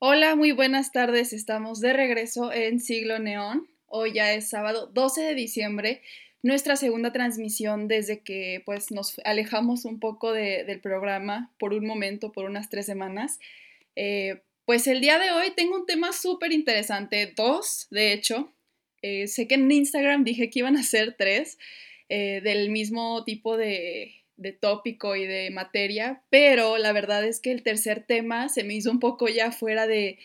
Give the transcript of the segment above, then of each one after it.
Hola, muy buenas tardes. Estamos de regreso en Siglo Neón. Hoy ya es sábado 12 de diciembre, nuestra segunda transmisión desde que pues nos alejamos un poco del programa por un momento, por unas tres semanas. Eh, pues el día de hoy tengo un tema súper interesante, dos de hecho. Eh, sé que en Instagram dije que iban a ser tres eh, del mismo tipo de, de tópico y de materia, pero la verdad es que el tercer tema se me hizo un poco ya fuera de,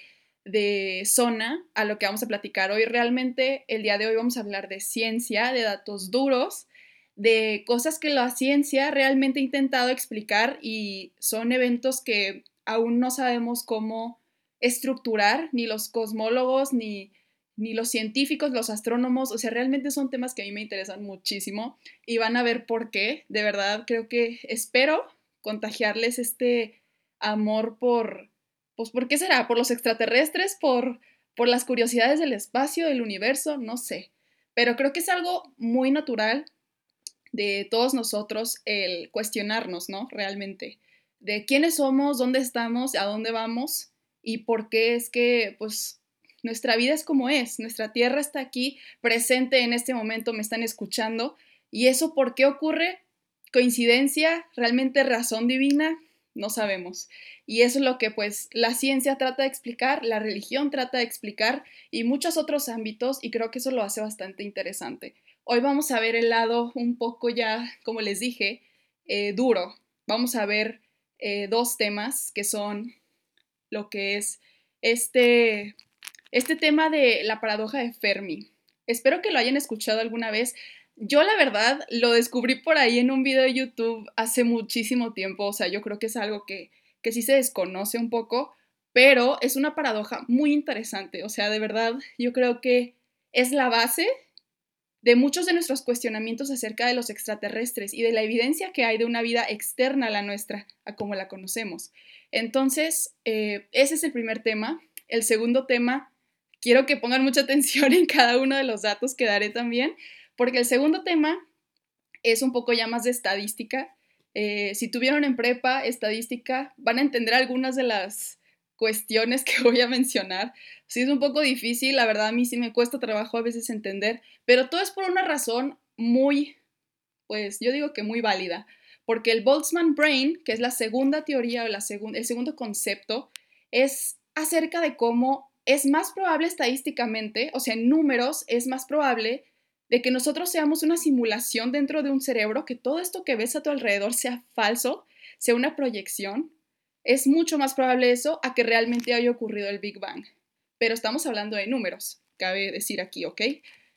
de zona a lo que vamos a platicar hoy. Realmente el día de hoy vamos a hablar de ciencia, de datos duros, de cosas que la ciencia realmente ha intentado explicar y son eventos que aún no sabemos cómo estructurar, ni los cosmólogos, ni ni los científicos, los astrónomos, o sea, realmente son temas que a mí me interesan muchísimo y van a ver por qué. De verdad, creo que espero contagiarles este amor por, pues, ¿por qué será? ¿Por los extraterrestres? ¿Por, por las curiosidades del espacio, del universo? No sé. Pero creo que es algo muy natural de todos nosotros el cuestionarnos, ¿no? Realmente. De quiénes somos, dónde estamos, a dónde vamos y por qué es que, pues, nuestra vida es como es, nuestra tierra está aquí, presente en este momento, me están escuchando. ¿Y eso por qué ocurre? ¿Coincidencia? ¿Realmente razón divina? No sabemos. Y eso es lo que pues la ciencia trata de explicar, la religión trata de explicar y muchos otros ámbitos y creo que eso lo hace bastante interesante. Hoy vamos a ver el lado un poco ya, como les dije, eh, duro. Vamos a ver eh, dos temas que son lo que es este este tema de la paradoja de Fermi. Espero que lo hayan escuchado alguna vez. Yo la verdad lo descubrí por ahí en un video de YouTube hace muchísimo tiempo, o sea, yo creo que es algo que, que sí se desconoce un poco, pero es una paradoja muy interesante, o sea, de verdad yo creo que es la base de muchos de nuestros cuestionamientos acerca de los extraterrestres y de la evidencia que hay de una vida externa a la nuestra, a como la conocemos. Entonces, eh, ese es el primer tema. El segundo tema quiero que pongan mucha atención en cada uno de los datos que daré también, porque el segundo tema es un poco ya más de estadística. Eh, si tuvieron en prepa estadística, van a entender algunas de las cuestiones que voy a mencionar. Sí es un poco difícil, la verdad a mí sí me cuesta trabajo a veces entender, pero todo es por una razón muy, pues yo digo que muy válida, porque el Boltzmann Brain, que es la segunda teoría o el segundo concepto, es acerca de cómo es más probable estadísticamente, o sea, en números, es más probable de que nosotros seamos una simulación dentro de un cerebro, que todo esto que ves a tu alrededor sea falso, sea una proyección. Es mucho más probable eso a que realmente haya ocurrido el Big Bang. Pero estamos hablando de números, cabe decir aquí, ¿ok?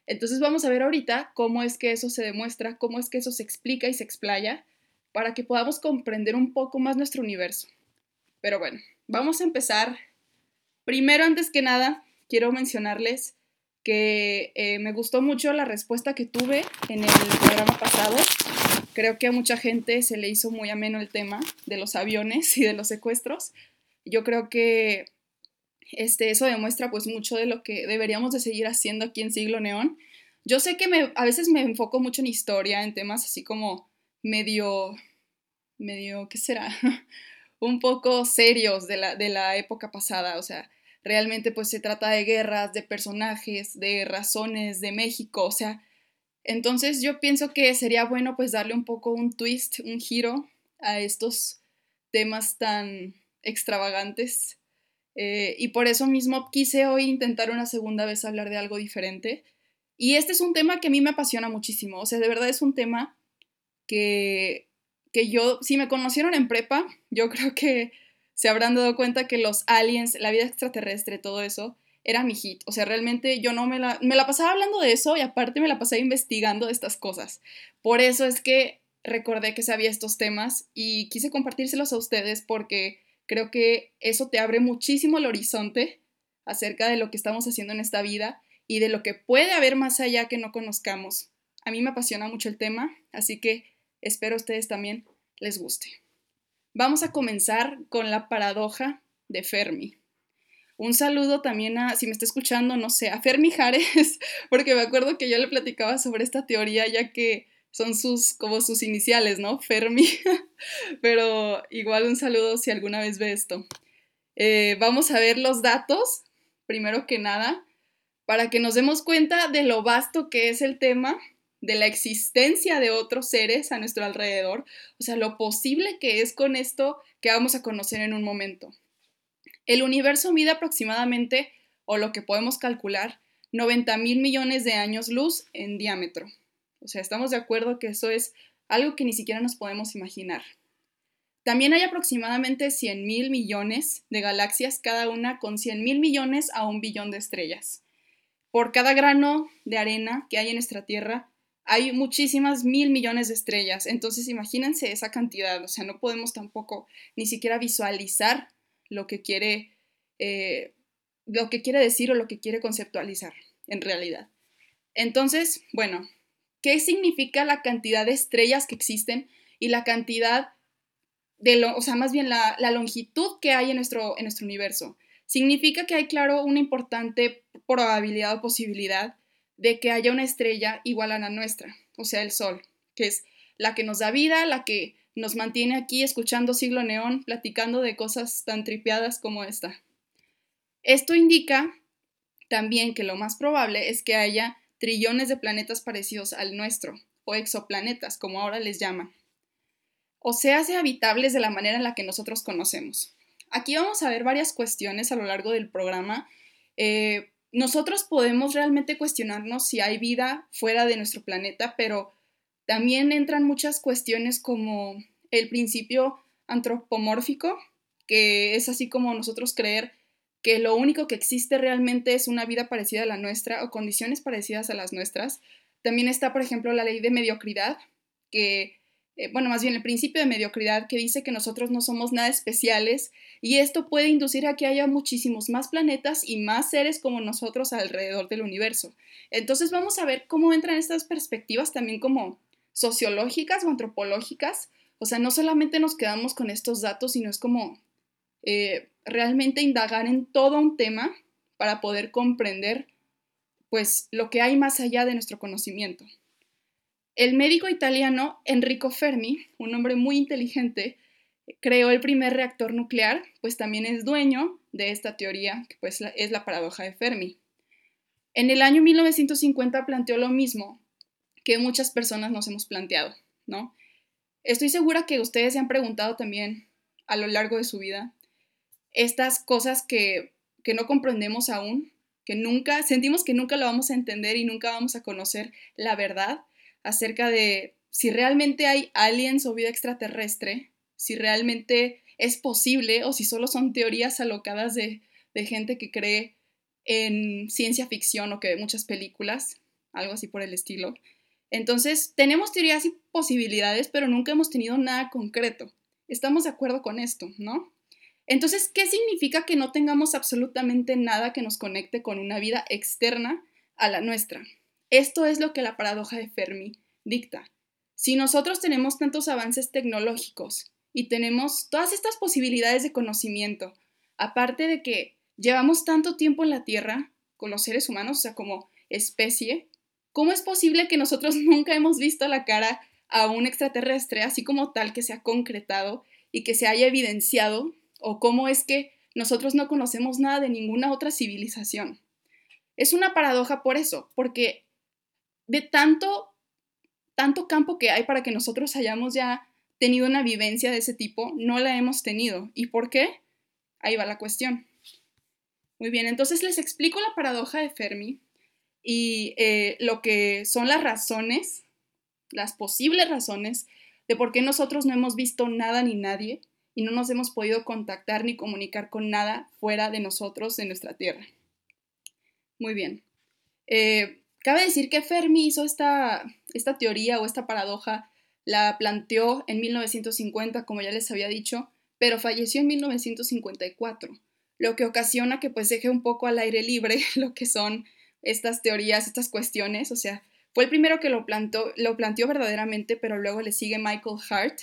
Entonces vamos a ver ahorita cómo es que eso se demuestra, cómo es que eso se explica y se explaya para que podamos comprender un poco más nuestro universo. Pero bueno, vamos a empezar Primero, antes que nada, quiero mencionarles que eh, me gustó mucho la respuesta que tuve en el programa pasado. Creo que a mucha gente se le hizo muy ameno el tema de los aviones y de los secuestros. Yo creo que este, eso demuestra pues mucho de lo que deberíamos de seguir haciendo aquí en Siglo Neón. Yo sé que a veces me enfoco mucho en historia, en temas así como medio, medio, ¿qué será? Un poco serios de la, de la época pasada, o sea, realmente pues se trata de guerras, de personajes, de razones, de México, o sea, entonces yo pienso que sería bueno pues darle un poco un twist, un giro a estos temas tan extravagantes. Eh, y por eso mismo quise hoy intentar una segunda vez hablar de algo diferente. Y este es un tema que a mí me apasiona muchísimo, o sea, de verdad es un tema que, que yo, si me conocieron en prepa, yo creo que se habrán dado cuenta que los aliens, la vida extraterrestre, todo eso, era mi hit. O sea, realmente yo no me la, me la pasaba hablando de eso y aparte me la pasaba investigando estas cosas. Por eso es que recordé que sabía estos temas y quise compartírselos a ustedes porque creo que eso te abre muchísimo el horizonte acerca de lo que estamos haciendo en esta vida y de lo que puede haber más allá que no conozcamos. A mí me apasiona mucho el tema, así que espero a ustedes también les guste. Vamos a comenzar con la paradoja de Fermi. Un saludo también a, si me está escuchando, no sé, a Fermi Jares, porque me acuerdo que yo le platicaba sobre esta teoría ya que son sus, como sus iniciales, ¿no? Fermi. Pero igual un saludo si alguna vez ve esto. Eh, vamos a ver los datos, primero que nada, para que nos demos cuenta de lo vasto que es el tema, de la existencia de otros seres a nuestro alrededor, o sea, lo posible que es con esto que vamos a conocer en un momento. El universo mide aproximadamente, o lo que podemos calcular, 90 mil millones de años luz en diámetro. O sea, estamos de acuerdo que eso es algo que ni siquiera nos podemos imaginar. También hay aproximadamente 100 mil millones de galaxias, cada una con 100 mil millones a un billón de estrellas. Por cada grano de arena que hay en nuestra Tierra, hay muchísimas mil millones de estrellas. Entonces, imagínense esa cantidad. O sea, no podemos tampoco ni siquiera visualizar lo que quiere, eh, lo que quiere decir o lo que quiere conceptualizar en realidad. Entonces, bueno, ¿qué significa la cantidad de estrellas que existen y la cantidad de, lo, o sea, más bien la, longitud que hay en nuestro, en nuestro universo? Significa que hay, claro, una importante probabilidad o posibilidad de que haya una estrella igual a la nuestra, o sea, el Sol, que es la que nos da vida, la que nos mantiene aquí escuchando Siglo Neón, platicando de cosas tan tripeadas como esta. Esto indica también que lo más probable es que haya trillones de planetas parecidos al nuestro, o exoplanetas, como ahora les llaman, o se habitables de la manera en la que nosotros conocemos. Aquí vamos a ver varias cuestiones a lo largo del programa. Eh, nosotros podemos realmente cuestionarnos si hay vida fuera de nuestro planeta, pero también entran muchas cuestiones como el principio antropomórfico, que es así como nosotros creer que lo único que existe realmente es una vida parecida a la nuestra o condiciones parecidas a las nuestras. También está, por ejemplo, la ley de mediocridad, que, eh, bueno, más bien el principio de mediocridad, que dice que nosotros no somos nada especiales y esto puede inducir a que haya muchísimos más planetas y más seres como nosotros alrededor del universo. Entonces vamos a ver cómo entran estas perspectivas también como sociológicas o antropológicas. O sea, no solamente nos quedamos con estos datos, sino es como eh, realmente indagar en todo un tema para poder comprender pues lo que hay más allá de nuestro conocimiento. El médico italiano Enrico Fermi, un hombre muy inteligente, creó el primer reactor nuclear, pues también es dueño de esta teoría, que pues es la paradoja de Fermi. En el año 1950 planteó lo mismo que muchas personas nos hemos planteado, ¿no? Estoy segura que ustedes se han preguntado también a lo largo de su vida estas cosas que, que no comprendemos aún, que nunca, sentimos que nunca lo vamos a entender y nunca vamos a conocer la verdad acerca de si realmente hay aliens o vida extraterrestre, si realmente es posible o si solo son teorías alocadas de, de gente que cree en ciencia ficción o que ve muchas películas, algo así por el estilo. Entonces, tenemos teorías y posibilidades, pero nunca hemos tenido nada concreto. Estamos de acuerdo con esto, ¿no? Entonces, ¿qué significa que no tengamos absolutamente nada que nos conecte con una vida externa a la nuestra? Esto es lo que la paradoja de Fermi dicta. Si nosotros tenemos tantos avances tecnológicos y tenemos todas estas posibilidades de conocimiento, aparte de que llevamos tanto tiempo en la Tierra con los seres humanos, o sea, como especie, ¿cómo es posible que nosotros nunca hemos visto la cara a un extraterrestre así como tal que se ha concretado y que se haya evidenciado? ¿O cómo es que nosotros no conocemos nada de ninguna otra civilización? Es una paradoja por eso, porque de tanto, tanto campo que hay para que nosotros hayamos ya tenido una vivencia de ese tipo, no la hemos tenido. ¿Y por qué? Ahí va la cuestión. Muy bien, entonces les explico la paradoja de Fermi y eh, lo que son las razones, las posibles razones de por qué nosotros no hemos visto nada ni nadie y no nos hemos podido contactar ni comunicar con nada fuera de nosotros en nuestra Tierra. Muy bien. Eh, cabe decir que Fermi hizo esta, esta teoría o esta paradoja la planteó en 1950, como ya les había dicho, pero falleció en 1954, lo que ocasiona que pues deje un poco al aire libre lo que son estas teorías, estas cuestiones, o sea, fue el primero que lo, lo planteó verdaderamente, pero luego le sigue Michael Hart,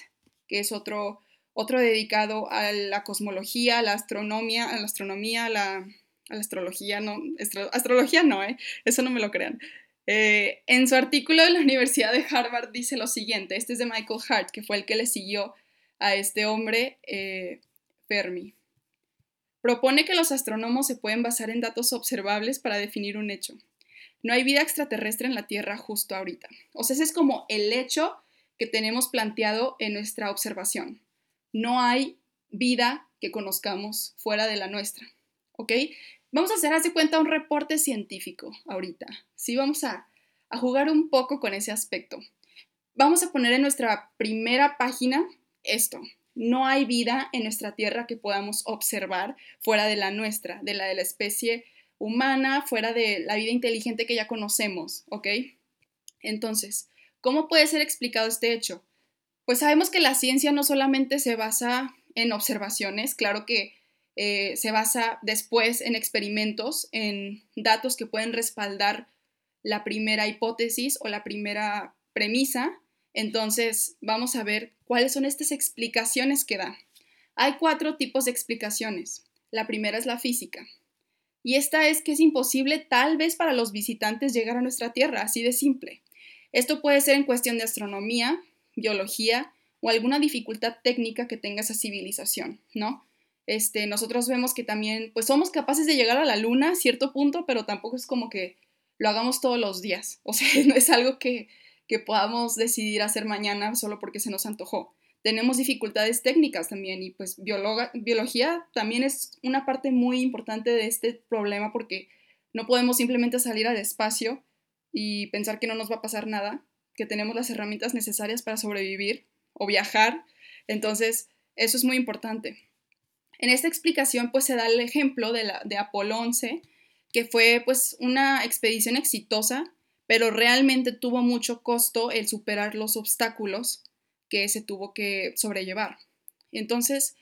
que es otro, otro dedicado a la cosmología, a la astronomía, a la astronomía, a la, astrología, no, astrología no, ¿eh? eso no me lo crean, eh, en su artículo de la Universidad de Harvard dice lo siguiente, este es de Michael Hart, que fue el que le siguió a este hombre, eh, Fermi. propone que los astrónomos se pueden basar en datos observables para definir un hecho. No hay vida extraterrestre en la Tierra justo ahorita. O sea, ese es como el hecho que tenemos planteado en nuestra observación. No hay vida que conozcamos fuera de la nuestra. ¿Ok? Vamos a hacer, haz de cuenta, un reporte científico ahorita. Sí, vamos a, a jugar un poco con ese aspecto. Vamos a poner en nuestra primera página esto. No hay vida en nuestra Tierra que podamos observar fuera de la nuestra, de la de la especie humana, fuera de la vida inteligente que ya conocemos, ¿ok? Entonces, ¿cómo puede ser explicado este hecho? Pues sabemos que la ciencia no solamente se basa en observaciones, claro que eh, se basa después en experimentos, en datos que pueden respaldar la primera hipótesis o la primera premisa. Entonces, vamos a ver cuáles son estas explicaciones que da. Hay cuatro tipos de explicaciones. La primera es la física. Y esta es que es imposible tal vez para los visitantes llegar a nuestra Tierra, así de simple. Esto puede ser en cuestión de astronomía, biología o alguna dificultad técnica que tenga esa civilización, ¿no? Este, nosotros vemos que también, pues somos capaces de llegar a la luna a cierto punto, pero tampoco es como que lo hagamos todos los días. O sea, no es algo que, que podamos decidir hacer mañana solo porque se nos antojó. Tenemos dificultades técnicas también y pues biología también es una parte muy importante de este problema porque no podemos simplemente salir al espacio y pensar que no nos va a pasar nada, que tenemos las herramientas necesarias para sobrevivir o viajar. Entonces, eso es muy importante. En esta explicación, pues se da el ejemplo de, Apolo 11, que fue pues una expedición exitosa, pero realmente tuvo mucho costo el superar los obstáculos que se tuvo que sobrellevar. Entonces,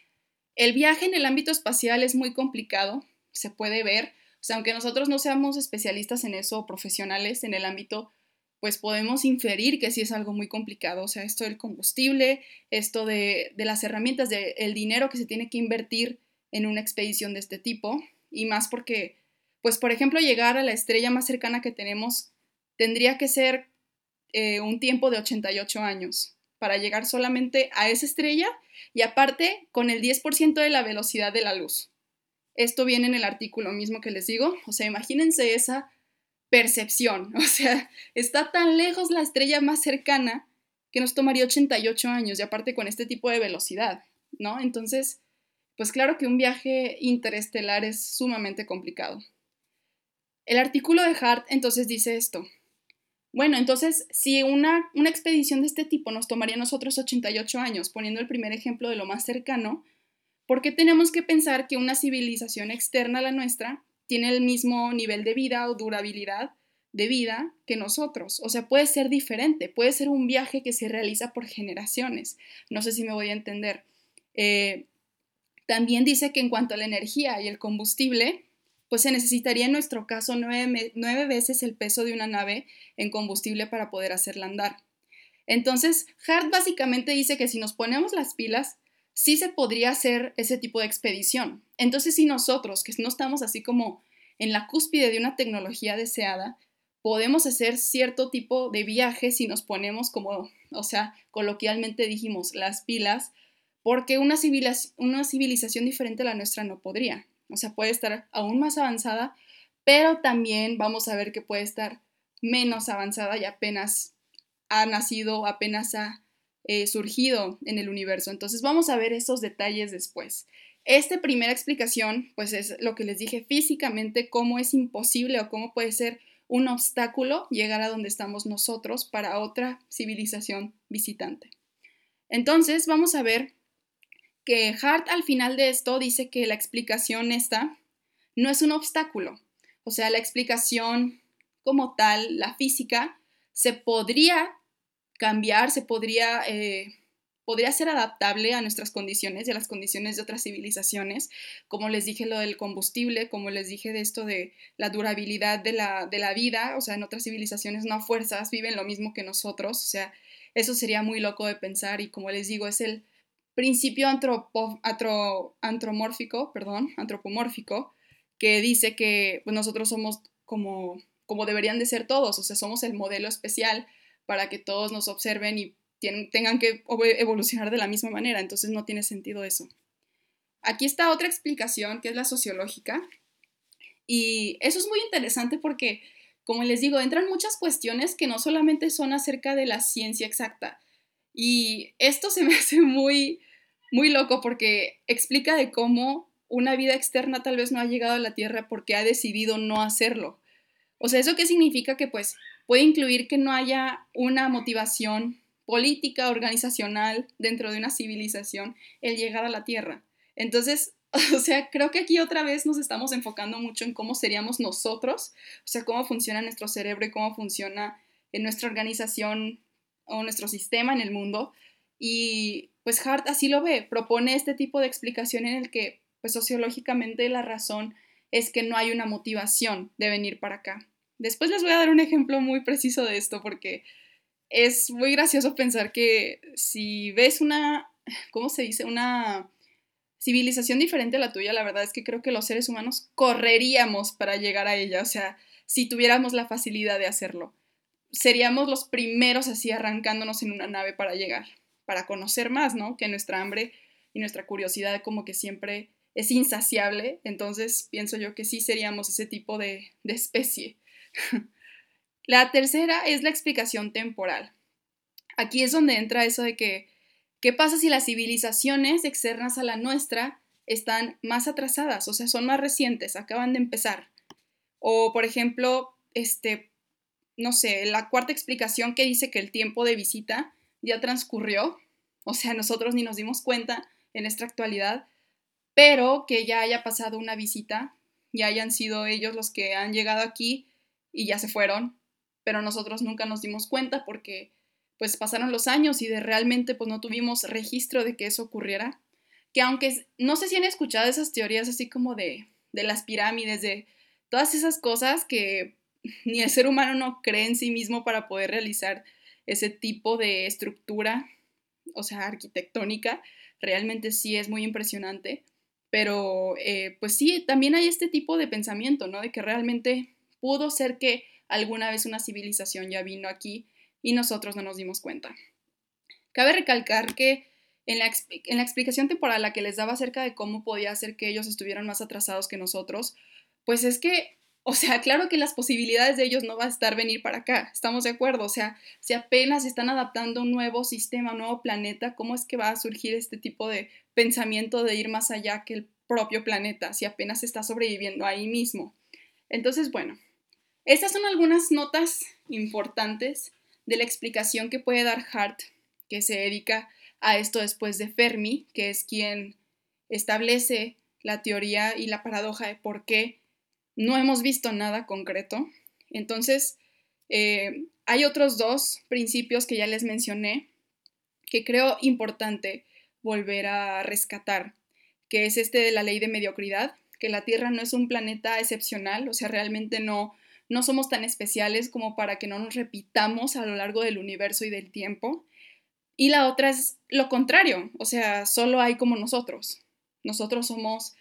el viaje en el ámbito espacial es muy complicado, se puede ver, o sea, aunque nosotros no seamos especialistas en eso o profesionales en el ámbito, pues podemos inferir que sí es algo muy complicado, o sea, esto del combustible, esto de, de las herramientas, del el dinero que se tiene que invertir en una expedición de este tipo, y más porque, pues, por ejemplo, llegar a la estrella más cercana que tenemos tendría que ser eh, un tiempo de 88 años para llegar solamente a esa estrella y aparte con el 10% de la velocidad de la luz. Esto viene en el artículo mismo que les digo, o sea, imagínense esa percepción, o sea, está tan lejos la estrella más cercana que nos tomaría 88 años y aparte con este tipo de velocidad, ¿no? Entonces, pues claro que un viaje interestelar es sumamente complicado. El artículo de Hart entonces dice esto, bueno, entonces, si una, una expedición de este tipo nos tomaría a nosotros 88 años, poniendo el primer ejemplo de lo más cercano, ¿por qué tenemos que pensar que una civilización externa a la nuestra tiene el mismo nivel de vida o durabilidad de vida que nosotros? O sea, puede ser diferente, puede ser un viaje que se realiza por generaciones. No sé si me voy a entender. Eh, también dice que en cuanto a la energía y el combustible, pues se necesitaría en nuestro caso nueve, veces el peso de una nave en combustible para poder hacerla andar. Entonces, Hart básicamente dice que si nos ponemos las pilas, sí se podría hacer ese tipo de expedición. Entonces, si nosotros, que no estamos así como en la cúspide de una tecnología deseada, podemos hacer cierto tipo de viaje si nos ponemos como, o sea, coloquialmente dijimos, las pilas, porque una, una civilización diferente a la nuestra no podría o sea, puede estar aún más avanzada, pero también vamos a ver que puede estar menos avanzada y apenas ha nacido, apenas ha eh, surgido en el universo. Entonces vamos a ver esos detalles después. Esta primera explicación, pues es lo que les dije físicamente, cómo es imposible o cómo puede ser un obstáculo llegar a donde estamos nosotros para otra civilización visitante. Entonces vamos a ver que Hart al final de esto dice que la explicación esta no es un obstáculo. O sea, la explicación como tal, la física, se podría cambiar, se podría, eh, podría ser adaptable a nuestras condiciones y a las condiciones de otras civilizaciones. Como les dije lo del combustible, como les dije de esto de la durabilidad de la, de la vida, o sea, en otras civilizaciones no a fuerzas viven lo mismo que nosotros, o sea, eso sería muy loco de pensar y como les digo, es el principio antropomórfico, perdón, antropomórfico, que dice que pues, nosotros somos como, como deberían de ser todos, o sea, somos el modelo especial para que todos nos observen y tengan que evolucionar de la misma manera, entonces no tiene sentido eso. aquí está otra explicación que es la sociológica. Y eso es muy interesante porque, como les digo, entran muchas cuestiones que no solamente son acerca de la ciencia exacta. Y esto se me hace muy, muy loco porque explica de cómo una vida externa tal vez no ha llegado a la Tierra porque ha decidido no hacerlo. O sea, ¿eso qué significa? Que pues puede incluir que no haya una motivación política, organizacional dentro de una civilización el llegar a la Tierra. Entonces, o sea, creo que aquí otra vez nos estamos enfocando mucho en cómo seríamos nosotros, o sea, cómo funciona nuestro cerebro y cómo funciona en nuestra organización o nuestro sistema en el mundo. Y pues Hart así lo ve, propone este tipo de explicación en el que pues sociológicamente la razón es que no hay una motivación de venir para acá. Después les voy a dar un ejemplo muy preciso de esto porque es muy gracioso pensar que si ves una, ¿cómo se dice? Una civilización diferente a la tuya, la verdad es que creo que los seres humanos correríamos para llegar a ella, o sea, si tuviéramos la facilidad de hacerlo. Seríamos los primeros así arrancándonos en una nave para llegar, para conocer más, ¿no? Que nuestra hambre y nuestra curiosidad como que siempre es insaciable, entonces pienso yo que sí seríamos ese tipo de, de especie. la tercera es la explicación temporal. Aquí es donde entra eso de que ¿Qué pasa si las civilizaciones externas a la nuestra están más atrasadas, o sea, son más recientes, acaban de empezar? O, por ejemplo, este, no sé, la cuarta explicación que dice que el tiempo de visita ya transcurrió, o sea, nosotros ni nos dimos cuenta en esta actualidad, pero que ya haya pasado una visita, ya hayan sido ellos los que han llegado aquí y ya se fueron, pero nosotros nunca nos dimos cuenta porque pues pasaron los años y de realmente pues no tuvimos registro de que eso ocurriera. Que aunque no sé si han escuchado esas teorías así como de, de las pirámides, de todas esas cosas que ni el ser humano no cree en sí mismo para poder realizar ese tipo de estructura, o sea, arquitectónica, realmente sí es muy impresionante. Pero eh, pues sí, también hay este tipo de pensamiento, ¿no? De que realmente pudo ser que alguna vez una civilización ya vino aquí y nosotros no nos dimos cuenta. Cabe recalcar que en la, en la, explicación temporal la que les daba acerca de cómo podía ser que ellos estuvieran más atrasados que nosotros, pues es que, o sea, claro que las posibilidades de ellos no va a estar venir para acá, estamos de acuerdo, o sea, si apenas están adaptando un nuevo sistema, un nuevo planeta, ¿cómo es que va a surgir este tipo de pensamiento de ir más allá que el propio planeta, si apenas está sobreviviendo ahí mismo? Entonces, bueno, estas son algunas notas importantes de la explicación que puede dar Hart, que se dedica a esto después de Fermi, que es quien establece la teoría y la paradoja de por qué no hemos visto nada concreto. Entonces, eh, hay otros dos principios que ya les mencioné que creo importante volver a rescatar, que es este de la ley de mediocridad, que la Tierra no es un planeta excepcional, o sea, realmente no, no somos tan especiales como para que no nos repitamos a lo largo del universo y del tiempo. Y la otra es lo contrario, o sea, solo hay como nosotros. Nosotros somos,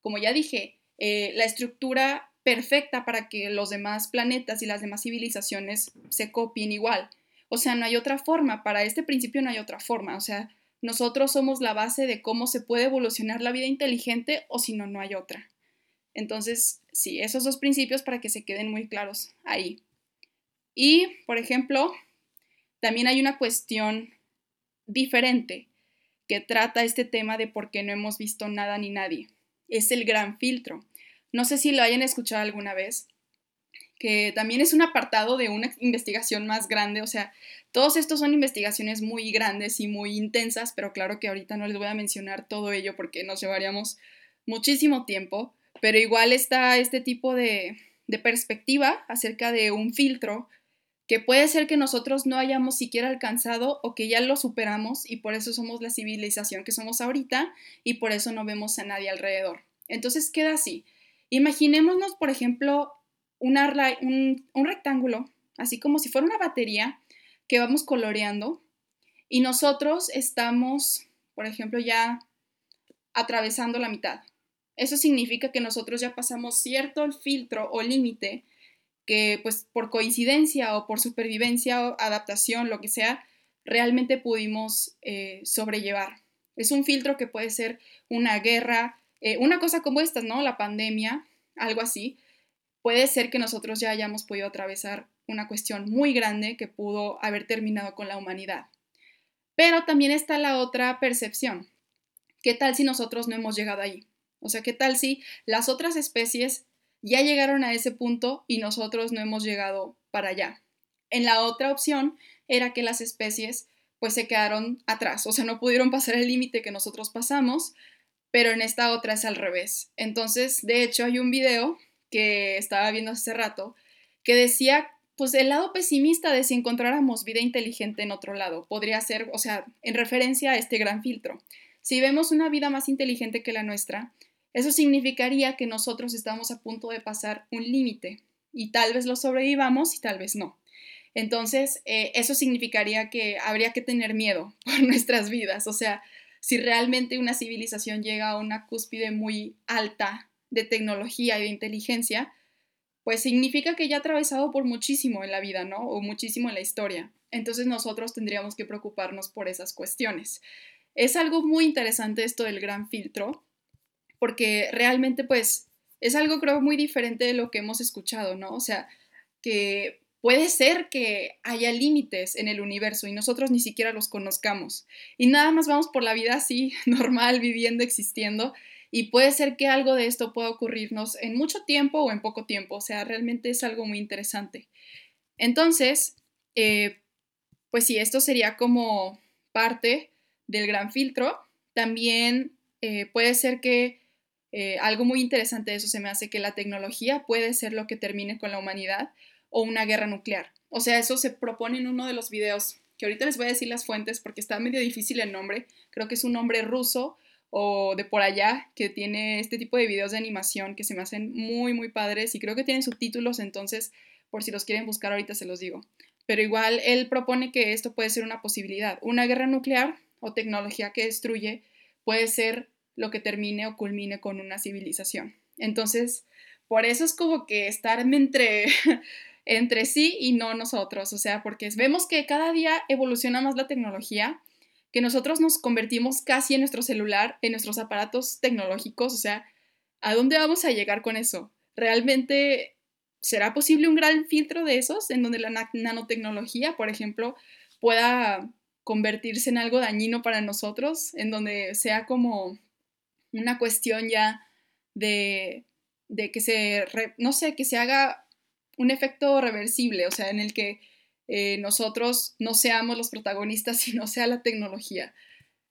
como ya dije, eh, la estructura perfecta para que los demás planetas y las demás civilizaciones se copien igual. O sea, no hay otra forma, para este principio no hay otra forma, o sea, nosotros somos la base de cómo se puede evolucionar la vida inteligente o si no, no hay otra. Entonces, sí, esos dos principios para que se queden muy claros ahí. Y, por ejemplo, también hay una cuestión diferente que trata este tema de por qué no hemos visto nada ni nadie. Es el gran filtro. No sé si lo hayan escuchado alguna vez, que también es un apartado de una investigación más grande. O sea, todos estos son investigaciones muy grandes y muy intensas, pero claro que ahorita no les voy a mencionar todo ello porque nos llevaríamos muchísimo tiempo pero igual está este tipo de, perspectiva acerca de un filtro que puede ser que nosotros no hayamos siquiera alcanzado o que ya lo superamos y por eso somos la civilización que somos ahorita y por eso no vemos a nadie alrededor. Entonces queda así. Imaginémonos, por ejemplo, un, un rectángulo, así como si fuera una batería que vamos coloreando y nosotros estamos, por ejemplo, ya atravesando la mitad. Eso significa que nosotros ya pasamos cierto filtro o límite que pues por coincidencia o por supervivencia o adaptación, lo que sea, realmente pudimos eh, sobrellevar. Es un filtro que puede ser una guerra, eh, una cosa como estas, ¿no? La pandemia, algo así. Puede ser que nosotros ya hayamos podido atravesar una cuestión muy grande que pudo haber terminado con la humanidad. Pero también está la otra percepción. ¿Qué tal si nosotros no hemos llegado ahí? O sea, ¿qué tal si las otras especies ya llegaron a ese punto y nosotros no hemos llegado para allá? En la otra opción era que las especies pues se quedaron atrás, o sea, no pudieron pasar el límite que nosotros pasamos, pero en esta otra es al revés. Entonces, de hecho, hay un video que estaba viendo hace rato que decía pues el lado pesimista de si encontráramos vida inteligente en otro lado. Podría ser, o sea, en referencia a este gran filtro. Si vemos una vida más inteligente que la nuestra, eso significaría que nosotros estamos a punto de pasar un límite y tal vez lo sobrevivamos y tal vez no. Entonces, eh, eso significaría que habría que tener miedo por nuestras vidas. O sea, si realmente una civilización llega a una cúspide muy alta de tecnología y de inteligencia, pues significa que ya ha atravesado por muchísimo en la vida, ¿no? O muchísimo en la historia. Entonces nosotros tendríamos que preocuparnos por esas cuestiones. Es algo muy interesante esto del gran filtro, porque realmente pues es algo creo muy diferente de lo que hemos escuchado, ¿no? O sea, que puede ser que haya límites en el universo y nosotros ni siquiera los conozcamos. Y nada más vamos por la vida así, normal, viviendo, existiendo, y puede ser que algo de esto pueda ocurrirnos en mucho tiempo o en poco tiempo, o sea, realmente es algo muy interesante. Entonces, eh, pues sí, esto sería como parte del gran filtro. También eh, puede ser que eh, algo muy interesante de eso se me hace que la tecnología puede ser lo que termine con la humanidad o una guerra nuclear. O sea, eso se propone en uno de los videos, que ahorita les voy a decir las fuentes porque está medio difícil el nombre, creo que es un nombre ruso o de por allá que tiene este tipo de videos de animación que se me hacen muy, muy padres y creo que tienen subtítulos, entonces por si los quieren buscar ahorita se los digo. Pero igual él propone que esto puede ser una posibilidad. Una guerra nuclear o tecnología que destruye puede ser lo que termine o culmine con una civilización. Entonces, por eso es como que estar entre, entre sí y no nosotros, o sea, porque vemos que cada día evoluciona más la tecnología que nosotros nos convertimos casi en nuestro celular, en nuestros aparatos tecnológicos, o sea, ¿a dónde vamos a llegar con eso? ¿Realmente será posible un gran filtro de esos en donde la nanotecnología, por ejemplo, pueda convertirse en algo dañino para nosotros, en donde sea como una cuestión ya de, de que se, no sé, que se haga un efecto reversible, o sea, en el que eh, nosotros no seamos los protagonistas, sino sea la tecnología.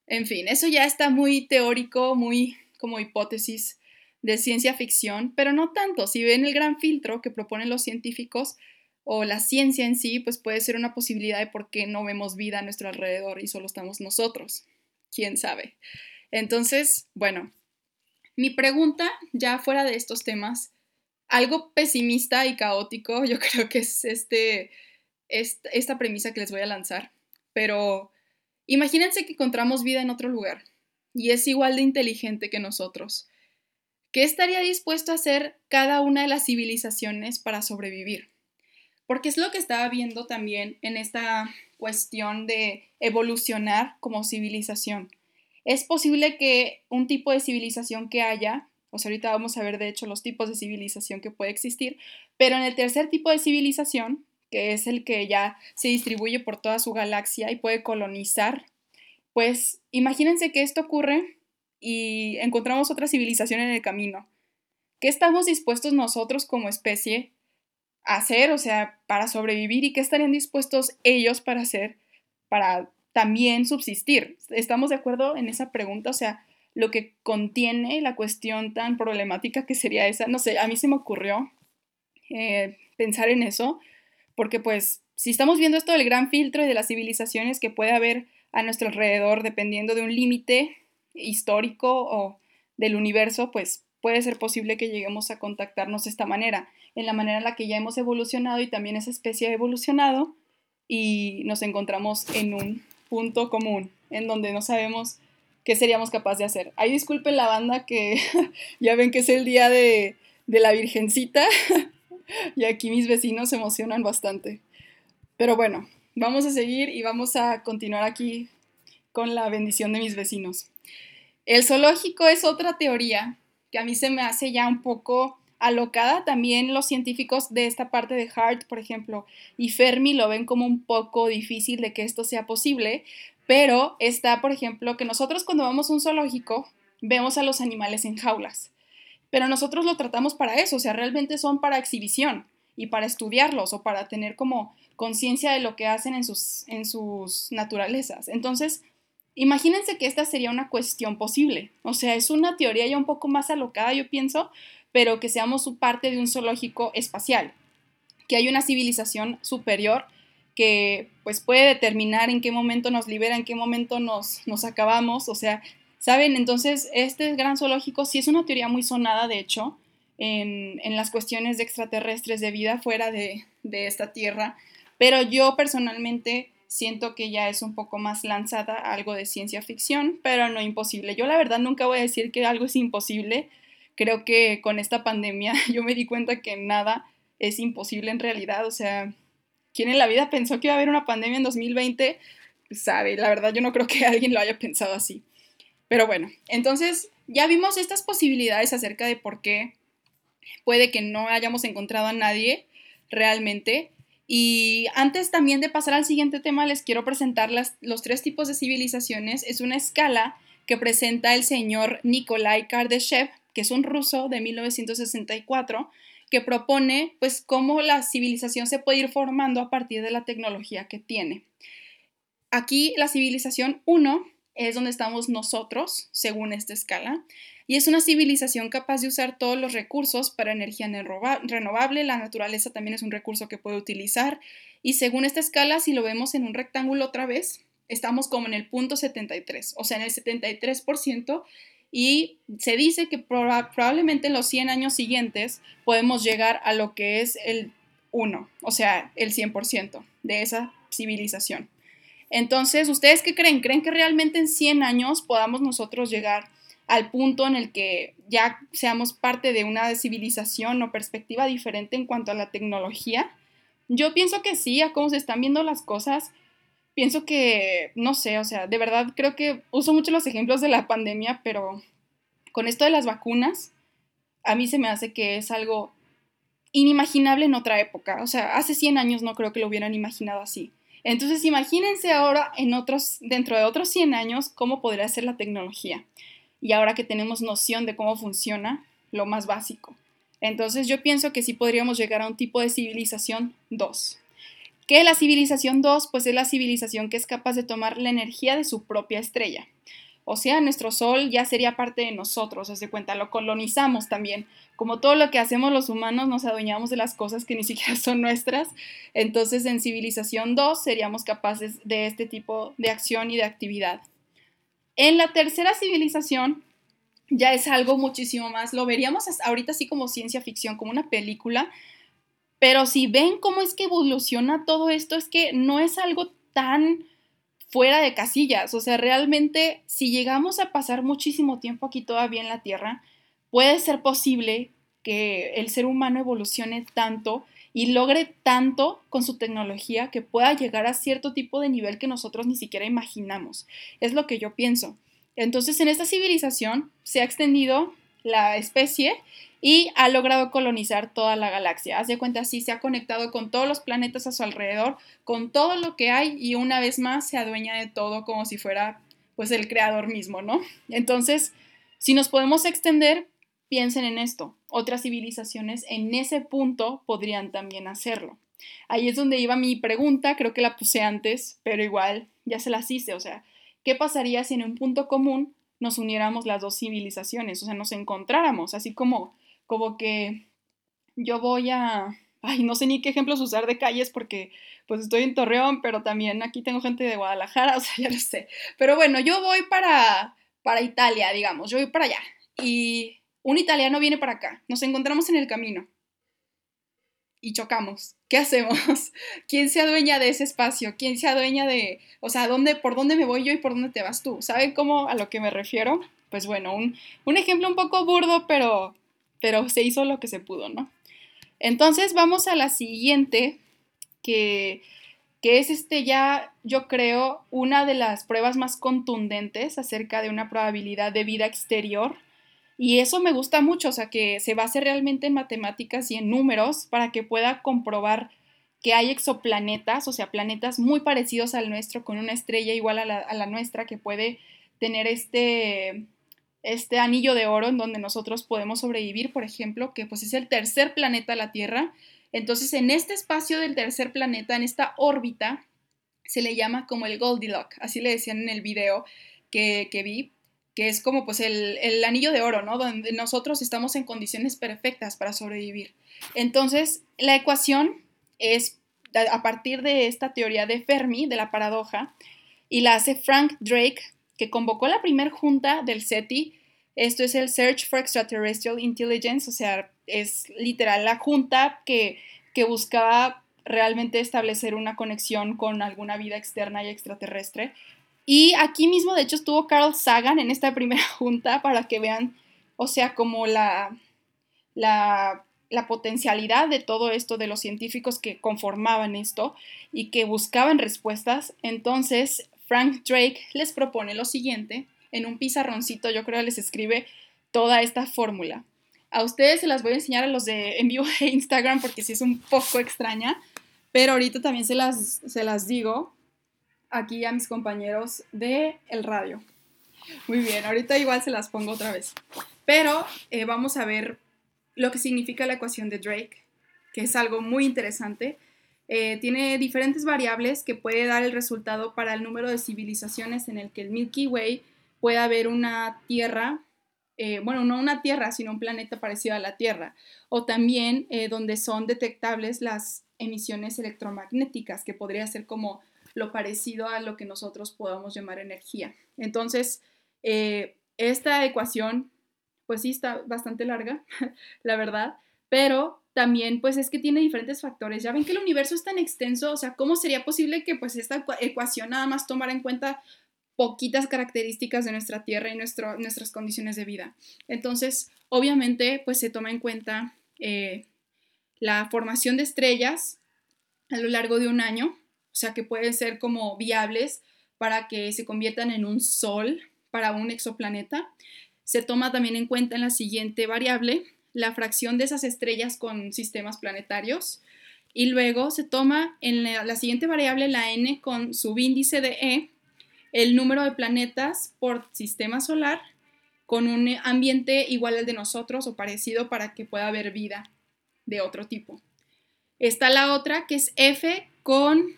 En fin, eso ya está muy teórico, muy como hipótesis de ciencia ficción, pero no tanto. Si ven el gran filtro que proponen los científicos o la ciencia en sí, pues puede ser una posibilidad de por qué no vemos vida a nuestro alrededor y solo estamos nosotros. ¿Quién sabe? Entonces, bueno, mi pregunta, ya fuera de estos temas, algo pesimista y caótico, yo creo que es este esta, premisa que les voy a lanzar, pero imagínense que encontramos vida en otro lugar y es igual de inteligente que nosotros. ¿Qué estaría dispuesto a hacer cada una de las civilizaciones para sobrevivir? Porque es lo que estaba viendo también en esta cuestión de evolucionar como civilización. Es posible que un tipo de civilización que haya, o sea, ahorita vamos a ver de hecho los tipos de civilización que puede existir, pero en el tercer tipo de civilización que es el que ya se distribuye por toda su galaxia y puede colonizar, pues imagínense que esto ocurre y encontramos otra civilización en el camino. ¿Qué estamos dispuestos nosotros como especie a hacer, o sea, para sobrevivir y qué estarían dispuestos ellos para hacer para también subsistir? ¿Estamos de acuerdo en esa pregunta? O sea, lo que contiene la cuestión tan problemática que sería esa, no sé, a mí se me ocurrió eh, pensar en eso porque pues si estamos viendo esto del gran filtro y de las civilizaciones que puede haber a nuestro alrededor dependiendo de un límite histórico o del universo, pues puede ser posible que lleguemos a contactarnos de esta manera, en la manera en la que ya hemos evolucionado y también esa especie ha evolucionado y nos encontramos en un punto común, en donde no sabemos qué seríamos capaces de hacer. Ahí disculpen la banda que ya ven que es el día de, de la Virgencita, y aquí mis vecinos se emocionan bastante. Pero bueno, vamos a seguir y vamos a continuar aquí con la bendición de mis vecinos. El zoológico es otra teoría que a mí se me hace ya un poco alocada. También los científicos de esta parte de Hart, por ejemplo, y Fermi lo ven como un poco difícil de que esto sea posible, pero está, por ejemplo, que nosotros cuando vamos a un zoológico vemos a los animales en jaulas, pero nosotros lo tratamos para eso, o sea, realmente son para exhibición y para estudiarlos o para tener como conciencia de lo que hacen en sus, en sus naturalezas. Entonces, imagínense que esta sería una cuestión posible, o sea, es una teoría ya un poco más alocada, yo pienso, pero que seamos parte de un zoológico espacial, que hay una civilización superior que pues puede determinar en qué momento nos libera, en qué momento nos, nos acabamos, o sea, ¿saben? Entonces, este gran zoológico sí es una teoría muy sonada, de hecho, en, en las cuestiones de extraterrestres de vida fuera de, de esta Tierra, pero yo personalmente siento que ya es un poco más lanzada algo de ciencia ficción, pero no imposible. Yo la verdad nunca voy a decir que algo es imposible. Creo que con esta pandemia yo me di cuenta que nada es imposible en realidad. O sea, ¿quién en la vida pensó que iba a haber una pandemia en 2020? Pues sabe, la verdad yo no creo que alguien lo haya pensado así. Pero bueno, entonces ya vimos estas posibilidades acerca de por qué puede que no hayamos encontrado a nadie realmente. Y antes también de pasar al siguiente tema, les quiero presentar los tres tipos de civilizaciones. Es una escala que presenta el señor Nikolai Kardashev, que es un ruso de 1964, que propone pues cómo la civilización se puede ir formando a partir de la tecnología que tiene. Aquí la civilización 1 es donde estamos nosotros, según esta escala, y es una civilización capaz de usar todos los recursos para energía renovable, la naturaleza también es un recurso que puede utilizar, y según esta escala, si lo vemos en un rectángulo otra vez, estamos como en el punto 73, o sea, en el 73%, y se dice que probablemente en los 100 años siguientes podemos llegar a lo que es el 1, o sea, el 100% de esa civilización. Entonces, ¿ustedes qué creen? ¿Creen que realmente en 100 años podamos nosotros llegar al punto en el que ya seamos parte de una civilización o perspectiva diferente en cuanto a la tecnología? Yo pienso que sí, a cómo se están viendo las cosas, pienso que, no sé, o sea, de verdad creo que uso mucho los ejemplos de la pandemia, pero con esto de las vacunas, a mí se me hace que es algo inimaginable en otra época. O sea, hace 100 años no creo que lo hubieran imaginado así. Entonces, imagínense ahora, en otros, dentro de otros 100 años, cómo podría ser la tecnología. Y ahora que tenemos noción de cómo funciona, lo más básico. Entonces, yo pienso que sí podríamos llegar a un tipo de civilización 2. ¿Qué es la civilización 2? Pues es la civilización que es capaz de tomar la energía de su propia estrella. O sea, nuestro sol ya sería parte de nosotros, se cuenta, lo colonizamos también. Como todo lo que hacemos los humanos, nos adueñamos de las cosas que ni siquiera son nuestras. Entonces, en civilización 2 seríamos capaces de este tipo de acción y de actividad. En la tercera civilización ya es algo muchísimo más, lo veríamos ahorita así como ciencia ficción, como una película, pero si ven cómo es que evoluciona todo esto, es que no es algo tan fuera de casillas. O sea, realmente si llegamos a pasar muchísimo tiempo aquí todavía en la Tierra, puede ser posible que el ser humano evolucione tanto y logre tanto con su tecnología que pueda llegar a cierto tipo de nivel que nosotros ni siquiera imaginamos. Es lo que yo pienso. Entonces, en esta civilización se ha extendido la especie y ha logrado colonizar toda la galaxia. Haz de cuenta, así se ha conectado con todos los planetas a su alrededor, con todo lo que hay y una vez más se adueña de todo como si fuera pues el creador mismo, ¿no? Entonces, si nos podemos extender, piensen en esto. Otras civilizaciones en ese punto podrían también hacerlo. Ahí es donde iba mi pregunta, creo que la puse antes, pero igual ya se las hice, o sea, ¿qué pasaría si en un punto común nos uniéramos las dos civilizaciones, o sea, nos encontráramos, así como como que yo voy a, ay, no sé ni qué ejemplos usar de calles porque pues estoy en Torreón, pero también aquí tengo gente de Guadalajara, o sea, ya lo sé. Pero bueno, yo voy para, para Italia, digamos, yo voy para allá y un italiano viene para acá, nos encontramos en el camino y chocamos. ¿Qué hacemos? ¿Quién se adueña de ese espacio? ¿Quién se adueña de, o sea, ¿dónde, por dónde me voy yo y por dónde te vas tú? ¿Saben cómo a lo que me refiero? Pues bueno, un, un ejemplo un poco burdo, pero pero se hizo lo que se pudo, ¿no? Entonces vamos a la siguiente, que, que es este ya, yo creo, una de las pruebas más contundentes acerca de una probabilidad de vida exterior. Y eso me gusta mucho, o sea, que se base realmente en matemáticas y en números para que pueda comprobar que hay exoplanetas, o sea, planetas muy parecidos al nuestro, con una estrella igual a la, nuestra, que puede tener este, este anillo de oro en donde nosotros podemos sobrevivir, por ejemplo, que pues es el tercer planeta la Tierra. Entonces, en este espacio del tercer planeta, en esta órbita, se le llama como el Goldilocks, así le decían en el video que, que vi, que es como pues el, el, anillo de oro, ¿no? Donde nosotros estamos en condiciones perfectas para sobrevivir. Entonces, la ecuación es a partir de esta teoría de Fermi, de la paradoja, y la hace Frank Drake, que convocó la primera junta del SETI. Esto es el Search for Extraterrestrial Intelligence, o sea, es literal la junta que, que buscaba realmente establecer una conexión con alguna vida externa y extraterrestre. Y aquí mismo, de hecho, estuvo Carl Sagan en esta primera junta para que vean, o sea, como la, la la potencialidad de todo esto de los científicos que conformaban esto y que buscaban respuestas, entonces Frank Drake les propone lo siguiente, en un pizarroncito yo creo les escribe toda esta fórmula. A ustedes se las voy a enseñar a los de en vivo de Instagram porque sí es un poco extraña, pero ahorita también se las, se las digo aquí a mis compañeros de el radio. Muy bien, ahorita igual se las pongo otra vez. Pero eh, vamos a ver lo que significa la ecuación de Drake, que es algo muy interesante. Eh, tiene diferentes variables que puede dar el resultado para el número de civilizaciones en el que el Milky Way pueda haber una Tierra, eh, bueno, no una Tierra, sino un planeta parecido a la Tierra, o también eh, donde son detectables las emisiones electromagnéticas, que podría ser como lo parecido a lo que nosotros podamos llamar energía. Entonces, esta ecuación pues sí está bastante larga, la verdad, pero también pues es que tiene diferentes factores. Ya ven que el universo es tan extenso, o sea, ¿cómo sería posible que pues esta ecuación nada más tomara en cuenta poquitas características de nuestra Tierra y nuestro, nuestras condiciones de vida? Entonces, obviamente pues se toma en cuenta eh, la formación de estrellas a lo largo de un año, o sea, que pueden ser como viables para que se conviertan en un sol para un exoplaneta se toma también en cuenta en la siguiente variable la fracción de esas estrellas con sistemas planetarios y luego se toma en la, siguiente variable la n con subíndice de e el número de planetas por sistema solar con un ambiente igual al de nosotros o parecido para que pueda haber vida de otro tipo. Está la otra que es F con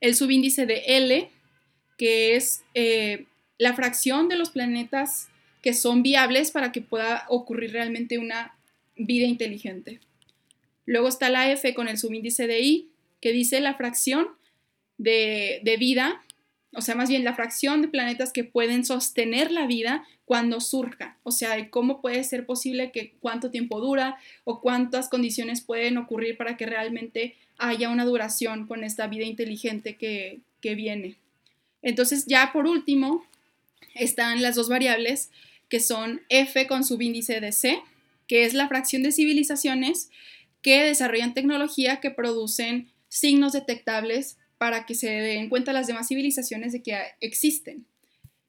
el subíndice de L, que es eh, la fracción de los planetas que son viables para que pueda ocurrir realmente una vida inteligente. Luego está la F con el subíndice de I, que dice la fracción de, vida, o sea, más bien la fracción de planetas que pueden sostener la vida cuando surja, o sea, cómo puede ser posible que cuánto tiempo dura o cuántas condiciones pueden ocurrir para que realmente haya una duración con esta vida inteligente que, que viene. Entonces, ya por último, están las dos variables que son F con subíndice de C, que es la fracción de civilizaciones que desarrollan tecnología que producen signos detectables para que se den cuenta las demás civilizaciones de que existen.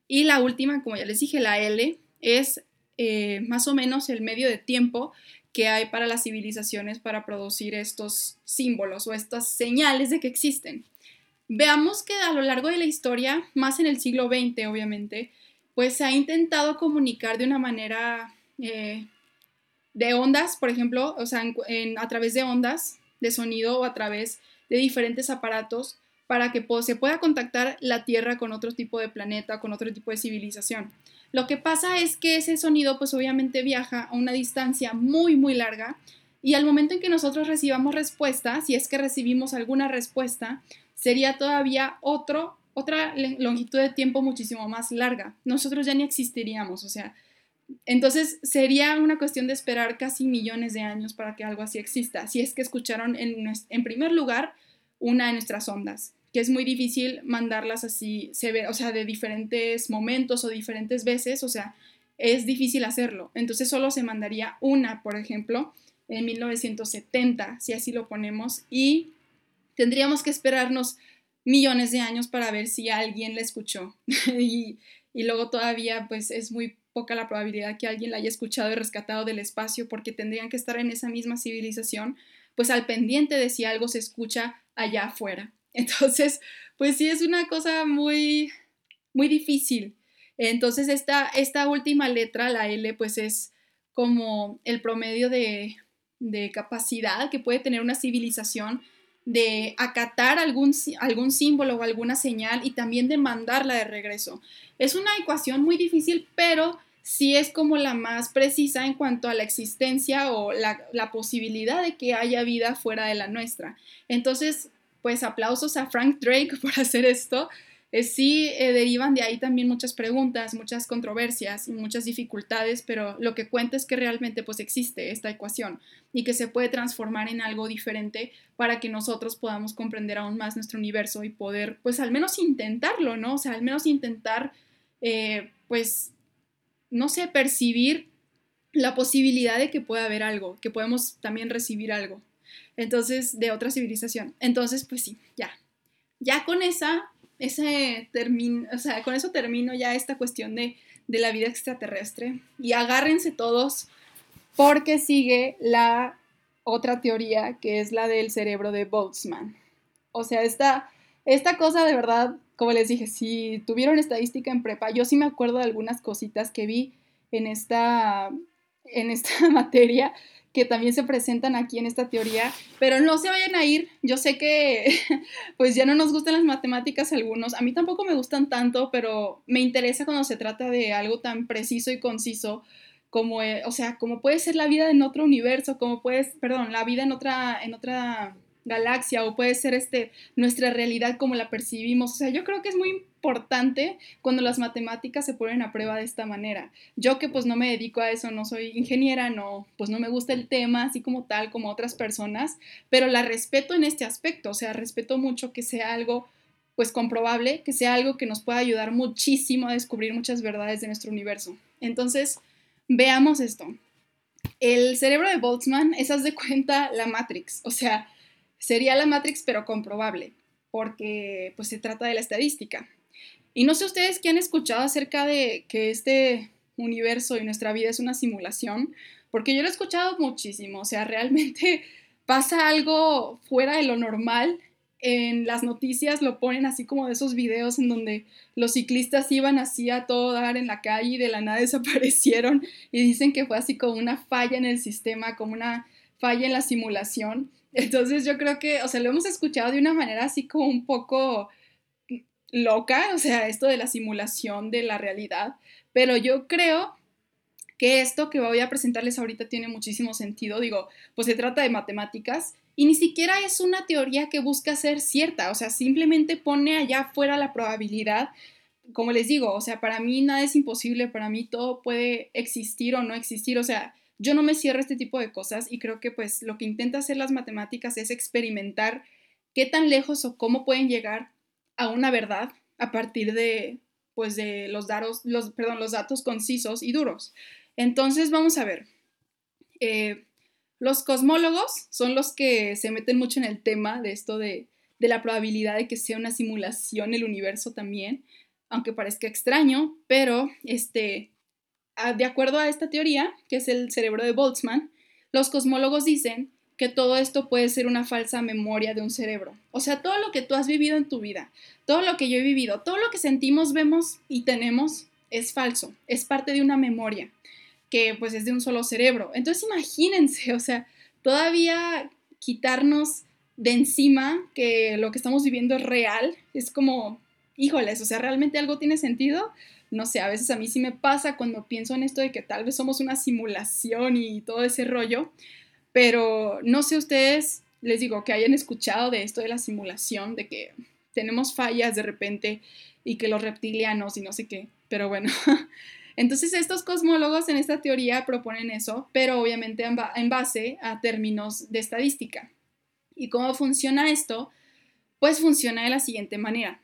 Y la última, como ya les dije, la L, es eh, más o menos el medio de tiempo que hay para las civilizaciones para producir estos símbolos o estas señales de que existen. Veamos que a lo largo de la historia, más en el siglo XX obviamente, pues se ha intentado comunicar de una manera eh, de ondas, por ejemplo, o sea, a través de ondas de sonido o a través de diferentes aparatos para que se pueda contactar la Tierra con otro tipo de planeta, con otro tipo de civilización. Lo que pasa es que ese sonido pues obviamente viaja a una distancia muy muy larga y al momento en que nosotros recibamos respuesta, si es que recibimos alguna respuesta, sería todavía otro otra longitud de tiempo muchísimo más larga. Nosotros ya ni existiríamos, o sea, entonces sería una cuestión de esperar casi millones de años para que algo así exista, si es que escucharon en, en primer lugar una de nuestras ondas, que es muy difícil mandarlas así, o sea, de diferentes momentos o diferentes veces, o sea, es difícil hacerlo. Entonces solo se mandaría una, por ejemplo, en 1970, si así lo ponemos, y tendríamos que esperarnos millones de años para ver si alguien la escuchó. y, y luego todavía pues es muy poca la probabilidad que alguien la haya escuchado y rescatado del espacio porque tendrían que estar en esa misma civilización pues al pendiente de si algo se escucha allá afuera. Entonces, pues sí es una cosa muy, muy difícil. Entonces, esta, esta última letra, la L, pues es como el promedio de, de capacidad que puede tener una civilización de acatar algún, algún símbolo o alguna señal y también de mandarla de regreso. Es una ecuación muy difícil, pero sí es como la más precisa en cuanto a la existencia o la, la posibilidad de que haya vida fuera de la nuestra. Entonces, pues aplausos a Frank Drake por hacer esto. Eh, sí eh, derivan de ahí también muchas preguntas, muchas controversias y muchas dificultades, pero lo que cuenta es que realmente pues existe esta ecuación y que se puede transformar en algo diferente para que nosotros podamos comprender aún más nuestro universo y poder pues al menos intentarlo, ¿no? O sea, al menos intentar eh, pues, no sé, percibir la posibilidad de que pueda haber algo, que podemos también recibir algo. Entonces, de otra civilización. Entonces, pues sí, ya. Ya con esa, ese termino, o sea, con eso termino ya esta cuestión de, de la vida extraterrestre. Y agárrense todos porque sigue la otra teoría que es la del cerebro de Boltzmann. O sea, esta, esta cosa de verdad, como les dije, si tuvieron estadística en prepa, yo sí me acuerdo de algunas cositas que vi en esta, en esta materia que también se presentan aquí en esta teoría, pero no se vayan a ir. Yo sé que pues ya no nos gustan las matemáticas algunos, a mí tampoco me gustan tanto, pero me interesa cuando se trata de algo tan preciso y conciso como, eh, o sea, como puede ser la vida en otro universo, como puede, perdón, la vida en otra, en otra galaxia o puede ser este, nuestra realidad como la percibimos. O sea, yo creo que es muy importante cuando las matemáticas se ponen a prueba de esta manera. Yo que pues no me dedico a eso, no soy ingeniera, no, pues no me gusta el tema así como tal como otras personas, pero la respeto en este aspecto, o sea, respeto mucho que sea algo pues comprobable, que sea algo que nos pueda ayudar muchísimo a descubrir muchas verdades de nuestro universo. Entonces, veamos esto. El cerebro de Boltzmann es, haz de cuenta, la Matrix, o sea, sería la Matrix pero comprobable, porque pues se trata de la estadística. Y no sé ustedes qué han escuchado acerca de que este universo y nuestra vida es una simulación, porque yo lo he escuchado muchísimo, o sea, realmente pasa algo fuera de lo normal. En las noticias lo ponen así como de esos videos en donde los ciclistas iban así a todo dar en la calle y de la nada desaparecieron y dicen que fue así como una falla en el sistema, como una falla en la simulación. Entonces yo creo que, o sea, lo hemos escuchado de una manera así como un poco loca, o sea, esto de la simulación de la realidad, pero yo creo que esto que voy a presentarles ahorita tiene muchísimo sentido, digo, pues se trata de matemáticas y ni siquiera es una teoría que busca ser cierta, o sea, simplemente pone allá afuera la probabilidad, como les digo, o sea, para mí nada es imposible, para mí todo puede existir o no existir, o sea, yo no me cierro este tipo de cosas y creo que pues lo que intenta hacer las matemáticas es experimentar qué tan lejos o cómo pueden llegar a una verdad a partir de pues de los datos, los, perdón, los datos concisos y duros. Entonces vamos a ver. Eh, los cosmólogos son los que se meten mucho en el tema de esto de, de la probabilidad de que sea una simulación el universo también, aunque parezca extraño, pero este, de acuerdo a esta teoría, que es el cerebro de Boltzmann, los cosmólogos dicen que todo esto puede ser una falsa memoria de un cerebro. O sea, todo lo que tú has vivido en tu vida, todo lo que yo he vivido, todo lo que sentimos, vemos y tenemos es falso, es parte de una memoria que pues es de un solo cerebro. Entonces imagínense, o sea, todavía quitarnos de encima que lo que estamos viviendo es real, es como, híjoles, o sea, ¿realmente algo tiene sentido? no sé, a veces a mí sí me pasa cuando pienso en esto de que tal vez somos una simulación y todo ese rollo, pero no sé ustedes, les digo, que hayan escuchado de esto de la simulación, de que tenemos fallas de repente y que los reptilianos y no sé qué, pero bueno. Entonces estos cosmólogos en esta teoría proponen eso, pero obviamente en base a términos de estadística. ¿Y cómo funciona esto? Pues funciona de la siguiente manera.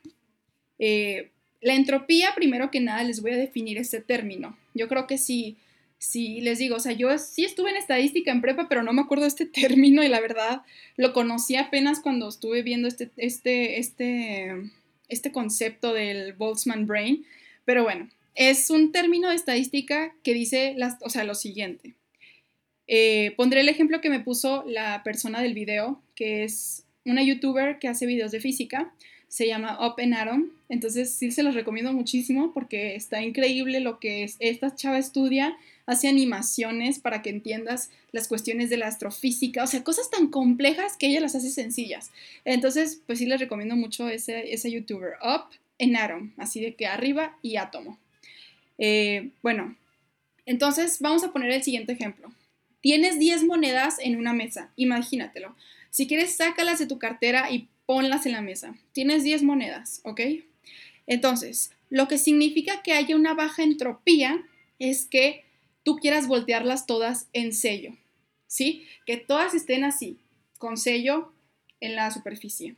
Eh, la entropía, primero que nada, les voy a definir este término. Yo creo que si Sí, les digo, o sea, yo sí estuve en estadística en prepa, pero no me acuerdo este término y la verdad lo conocí apenas cuando estuve viendo este, este, este, este concepto del Boltzmann Brain. Pero bueno, es un término de estadística que dice las, o sea, lo siguiente. Eh, pondré el ejemplo que me puso la persona del video, que es una youtuber que hace videos de física, se llama Up and Atom, entonces sí se los recomiendo muchísimo porque está increíble lo que es, esta chava estudia, hace animaciones para que entiendas las cuestiones de la astrofísica, o sea, cosas tan complejas que ella las hace sencillas. Entonces, pues sí les recomiendo mucho ese, ese youtuber, Up and Atom, así de que arriba y átomo. Eh, bueno, entonces vamos a poner el siguiente ejemplo. Tienes 10 monedas en una mesa, imagínatelo. Si quieres, sácalas de tu cartera y ponlas en la mesa. Tienes 10 monedas, ¿ok? Entonces, lo que significa que haya una baja entropía es que tú quieras voltearlas todas en sello, ¿sí? Que todas estén así, con sello en la superficie.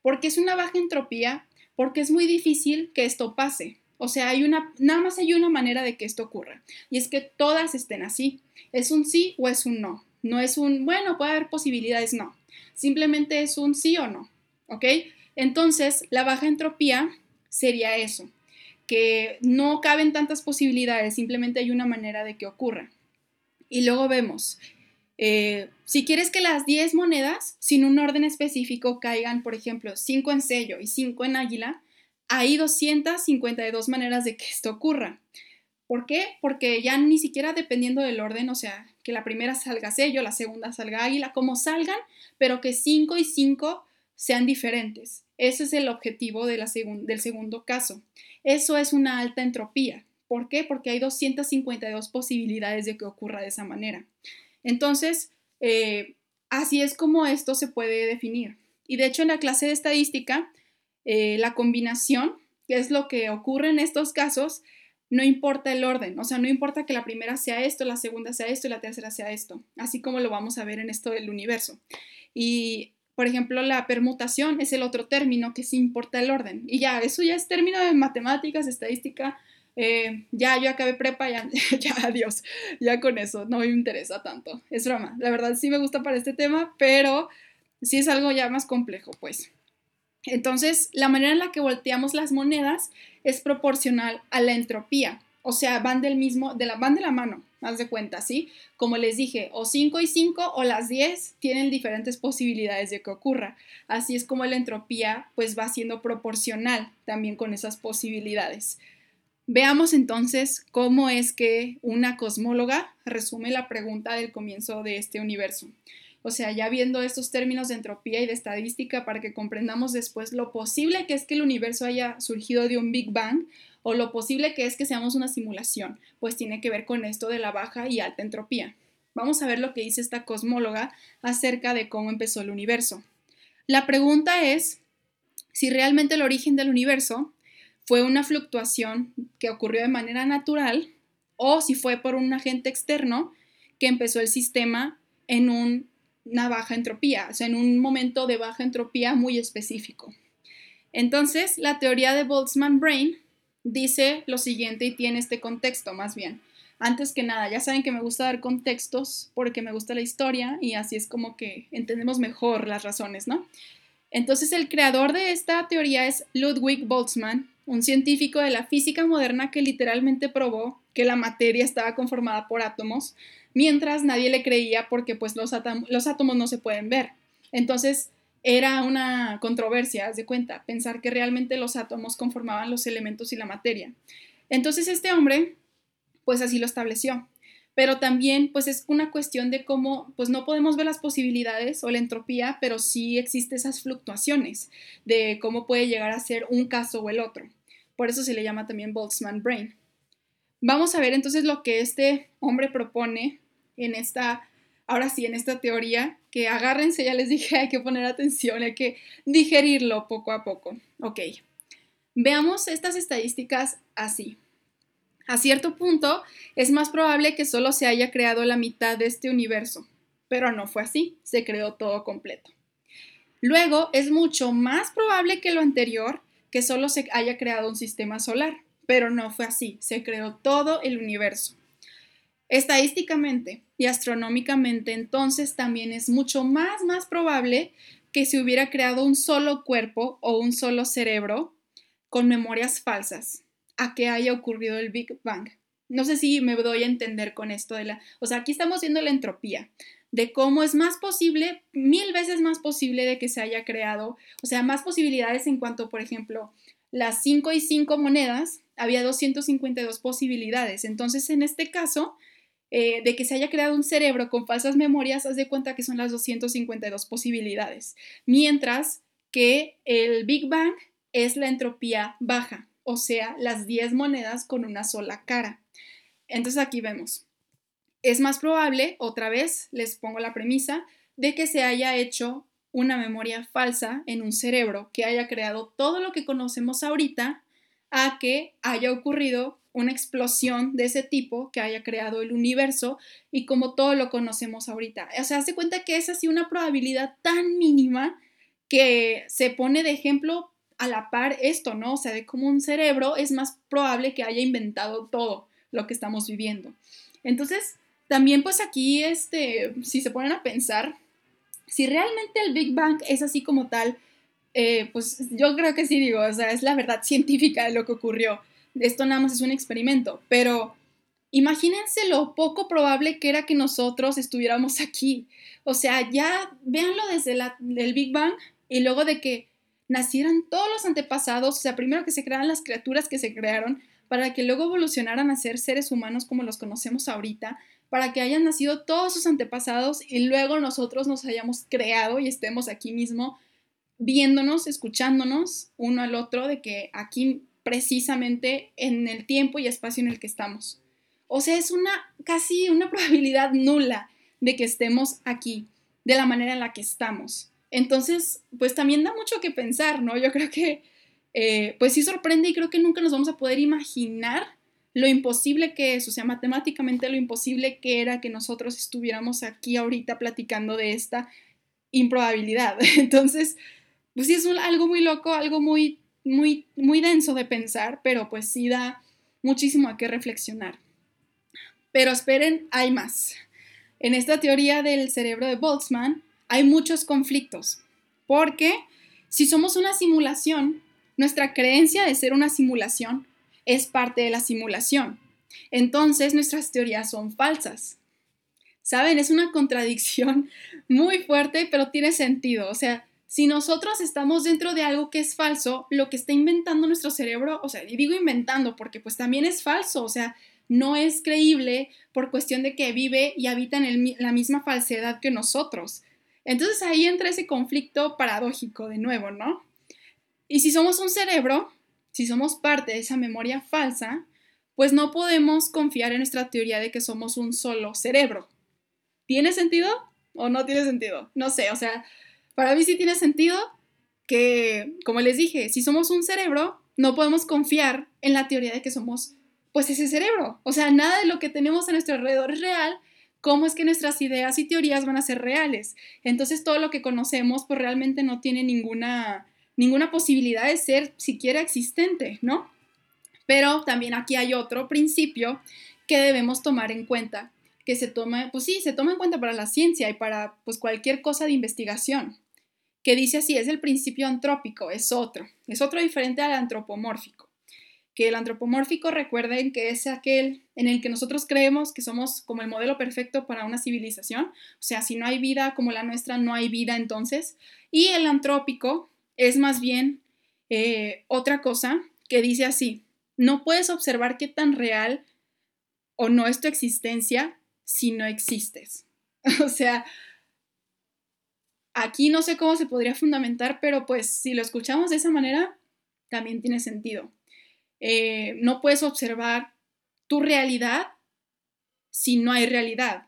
¿Por qué es una baja entropía? Porque es muy difícil que esto pase. O sea, hay una, nada más hay una manera de que esto ocurra. Y es que todas estén así. ¿Es un sí o es un no? No es un, bueno, puede haber posibilidades, no. Simplemente es un sí o no. ¿Ok? Entonces, la baja entropía sería eso, que no caben tantas posibilidades, simplemente hay una manera de que ocurra. Y luego vemos, eh, si quieres que las 10 monedas, sin un orden específico, caigan, por ejemplo, 5 en sello y 5 en águila, hay 252 maneras de que esto ocurra. ¿Por qué? Porque ya ni siquiera dependiendo del orden, o sea, que la primera salga sello, la segunda salga águila, como salgan, pero que 5 y 5 sean diferentes. Ese es el objetivo del segundo caso. Eso es una alta entropía. ¿Por qué? Porque hay 252 posibilidades de que ocurra de esa manera. Entonces, eh, así es como esto se puede definir. Y de hecho, en la clase de estadística, eh, la combinación, que es lo que ocurre en estos casos, no importa el orden, o sea, no importa que la primera sea esto, la segunda sea esto y la tercera sea esto, así como lo vamos a ver en esto del universo. Y por ejemplo, la permutación es el otro término que sí importa el orden. Y ya, eso ya es término de matemáticas, estadística. Eh, ya, yo acabé prepa, ya, ya, adiós. Ya con eso, no me interesa tanto. Es broma. La verdad sí me gusta para este tema, pero sí es algo ya más complejo, pues. Entonces, la manera en la que volteamos las monedas es proporcional a la entropía. O sea, van del mismo, de la, van de la mano haz de cuenta, ¿sí? Como les dije, o 5 y 5 o las 10 tienen diferentes posibilidades de que ocurra. Así es como la entropía pues va siendo proporcional también con esas posibilidades. Veamos entonces cómo es que una cosmóloga resume la pregunta del comienzo de este universo. O sea, ya viendo estos términos de entropía y de estadística para que comprendamos después lo posible que es que el universo haya surgido de un Big Bang o lo posible que es que seamos una simulación, pues tiene que ver con esto de la baja y alta entropía. Vamos a ver lo que dice esta cosmóloga acerca de cómo empezó el universo. La pregunta es si realmente el origen del universo fue una fluctuación que ocurrió de manera natural o si fue por un agente externo que empezó el sistema en una baja entropía, o sea, en un momento de baja entropía muy específico. Entonces, la teoría de Boltzmann-Brain dice lo siguiente y tiene este contexto más bien. Antes que nada, ya saben que me gusta dar contextos porque me gusta la historia y así es como que entendemos mejor las razones, ¿no? Entonces el creador de esta teoría es Ludwig Boltzmann, un científico de la física moderna que literalmente probó que la materia estaba conformada por átomos, mientras nadie le creía porque pues los, los átomos no se pueden ver. Entonces era una controversia, haz de cuenta, pensar que realmente los átomos conformaban los elementos y la materia. Entonces este hombre, pues así lo estableció. Pero también, pues es una cuestión de cómo, pues no podemos ver las posibilidades o la entropía, pero sí existen esas fluctuaciones de cómo puede llegar a ser un caso o el otro. Por eso se le llama también Boltzmann Brain. Vamos a ver entonces lo que este hombre propone en esta ahora sí, en esta teoría, que agárrense, ya les dije, hay que poner atención, hay que digerirlo poco a poco. Ok, veamos estas estadísticas así. A cierto punto, es más probable que solo se haya creado la mitad de este universo, pero no fue así, se creó todo completo. Luego, es mucho más probable que lo anterior, que solo se haya creado un sistema solar, pero no fue así, se creó todo el universo. Estadísticamente y astronómicamente, entonces también es mucho más, más probable que se hubiera creado un solo cuerpo o un solo cerebro con memorias falsas a que haya ocurrido el Big Bang. No sé si me doy a entender con esto de la... O sea, aquí estamos viendo la entropía, de cómo es más posible, mil veces más posible de que se haya creado, o sea, más posibilidades en cuanto, por ejemplo, las 5 y 5 monedas, había 252 posibilidades. Entonces, en este caso, eh, de que se haya creado un cerebro con falsas memorias, haz de cuenta que son las 252 posibilidades. Mientras que el Big Bang es la entropía baja, o sea, las 10 monedas con una sola cara. Entonces aquí vemos. Es más probable, otra vez les pongo la premisa, de que se haya hecho una memoria falsa en un cerebro que haya creado todo lo que conocemos ahorita a que haya ocurrido una explosión de ese tipo que haya creado el universo y como todo lo conocemos ahorita. O sea, hace cuenta que es así una probabilidad tan mínima que se pone de ejemplo a la par esto, ¿no? O sea, de cómo un cerebro es más probable que haya inventado todo lo que estamos viviendo. Entonces, también pues aquí, este, si se ponen a pensar, si realmente el Big Bang es así como tal, eh, pues yo creo que sí digo, o sea, es la verdad científica de lo que ocurrió. Esto nada más es un experimento, pero imagínense lo poco probable que era que nosotros estuviéramos aquí. O sea, ya véanlo desde el Big Bang y luego de que nacieran todos los antepasados, o sea, primero que se crearan las criaturas que se crearon, para que luego evolucionaran a ser seres humanos como los conocemos ahorita, para que hayan nacido todos sus antepasados y luego nosotros nos hayamos creado y estemos aquí mismo viéndonos, escuchándonos uno al otro, de que aquí precisamente en el tiempo y espacio en el que estamos. O sea, es una casi una probabilidad nula de que estemos aquí de la manera en la que estamos. Entonces, pues también da mucho que pensar, ¿no? Yo creo que, eh, pues sí sorprende y creo que nunca nos vamos a poder imaginar lo imposible que es, o sea, matemáticamente lo imposible que era que nosotros estuviéramos aquí ahorita platicando de esta improbabilidad. Entonces, pues sí es algo muy loco, algo muy, muy, muy denso de pensar, pero pues sí da muchísimo a qué reflexionar. Pero esperen, hay más. En esta teoría del cerebro de Boltzmann, hay muchos conflictos, porque si somos una simulación, nuestra creencia de ser una simulación es parte de la simulación. Entonces nuestras teorías son falsas. Saben, es una contradicción muy fuerte, pero tiene sentido. O sea, si nosotros estamos dentro de algo que es falso, lo que está inventando nuestro cerebro, o sea, y digo inventando porque pues también es falso, o sea, no es creíble por cuestión de que vive y habita en la misma falsedad que nosotros. Entonces ahí entra ese conflicto paradójico de nuevo, ¿no? Y si somos un cerebro, si somos parte de esa memoria falsa, pues no podemos confiar en nuestra teoría de que somos un solo cerebro. ¿Tiene sentido o no tiene sentido? No sé, o sea, para mí sí tiene sentido que, como les dije, si somos un cerebro, no podemos confiar en la teoría de que somos pues ese cerebro. O sea, nada de lo que tenemos a nuestro alrededor es real cómo es que nuestras ideas y teorías van a ser reales. Entonces todo lo que conocemos pues realmente no tiene ninguna, ninguna posibilidad de ser siquiera existente, ¿no? Pero también aquí hay otro principio que debemos tomar en cuenta, que se toma, pues sí, se toma en cuenta para la ciencia y para pues cualquier cosa de investigación, que dice así, es el principio antrópico, es otro, es otro diferente al antropomórfico que el antropomórfico recuerden que es aquel en el que nosotros creemos que somos como el modelo perfecto para una civilización, o sea, si no hay vida como la nuestra, no hay vida entonces, y el antrópico es más bien eh, otra cosa que dice así, no puedes observar qué tan real o no es tu existencia si no existes. o sea, aquí no sé cómo se podría fundamentar, pero pues si lo escuchamos de esa manera, también tiene sentido. Eh, no puedes observar tu realidad si no hay realidad.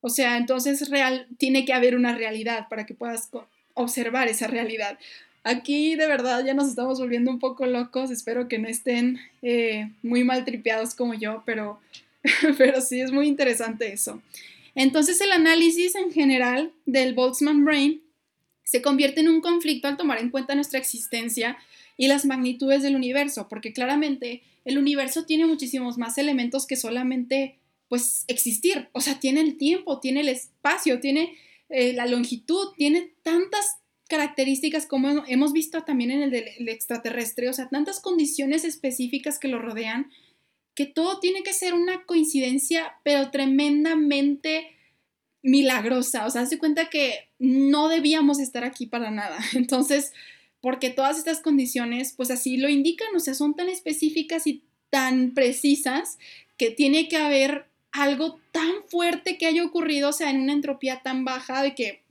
O sea, entonces real, tiene que haber una realidad para que puedas observar esa realidad. Aquí de verdad ya nos estamos volviendo un poco locos, espero que no estén eh, muy mal tripeados como yo, pero, pero sí es muy interesante eso. Entonces el análisis en general del Boltzmann Brain se convierte en un conflicto al tomar en cuenta nuestra existencia y las magnitudes del universo, porque claramente el universo tiene muchísimos más elementos que solamente pues existir, o sea, tiene el tiempo, tiene el espacio, tiene eh, la longitud, tiene tantas características como hemos visto también en el del extraterrestre, o sea, tantas condiciones específicas que lo rodean, que todo tiene que ser una coincidencia, pero tremendamente milagrosa. O sea, hace cuenta que no debíamos estar aquí para nada. Entonces, porque todas estas condiciones, pues así lo indican, o sea, son tan específicas y tan precisas que tiene que haber algo tan fuerte que haya ocurrido, o sea, en una entropía tan baja de que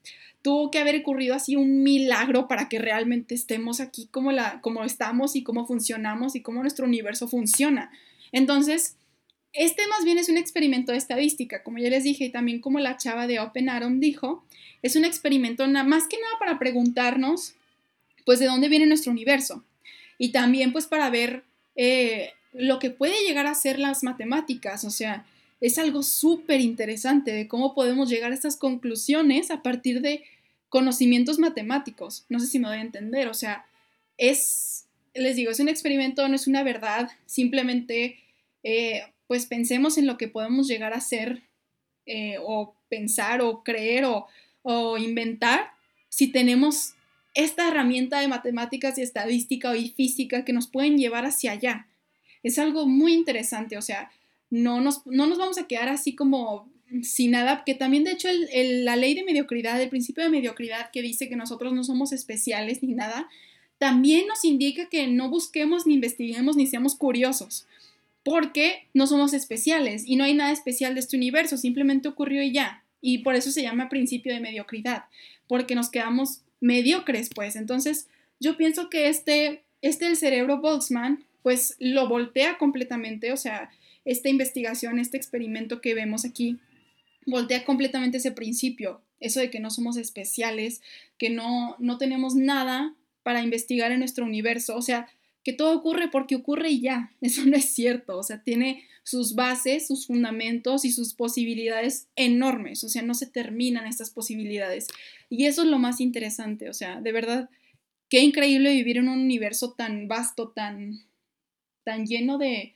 tuvo que haber ocurrido así un milagro para que realmente estemos aquí como, la, como estamos y cómo funcionamos y cómo nuestro universo funciona. Entonces, este más bien es un experimento de estadística, como ya les dije, y también como la chava de Open Atom dijo, es un experimento más que nada para preguntarnos, pues, de dónde viene nuestro universo. Y también, pues, para ver eh, lo que puede llegar a ser las matemáticas, o sea, es algo súper interesante de cómo podemos llegar a estas conclusiones a partir de conocimientos matemáticos. No sé si me doy a entender, o sea, es, les digo, es un experimento, no es una verdad, simplemente, eh, pues pensemos en lo que podemos llegar a ser eh, o pensar o creer o, o inventar si tenemos esta herramienta de matemáticas y estadística y física que nos pueden llevar hacia allá. Es algo muy interesante, o sea, no nos, no nos vamos a quedar así como sin nada, que también de hecho la ley de mediocridad, el principio de mediocridad que dice que nosotros no somos especiales ni nada, también nos indica que no busquemos ni investiguemos ni seamos curiosos, porque no somos especiales y no hay nada especial de este universo, simplemente ocurrió y ya. Y por eso se llama principio de mediocridad, porque nos quedamos mediocres, pues. Entonces, yo pienso que este, este el cerebro Boltzmann, pues lo voltea completamente, o sea, esta investigación, este experimento que vemos aquí, voltea completamente ese principio, eso de que no somos especiales, que no, no tenemos nada para investigar en nuestro universo, o sea, que todo ocurre porque ocurre y ya, eso no es cierto, o sea, tiene sus bases, sus fundamentos y sus posibilidades enormes, o sea, no se terminan estas posibilidades. Y eso es lo más interesante, o sea, de verdad, qué increíble vivir en un universo tan vasto, tan, tan lleno de,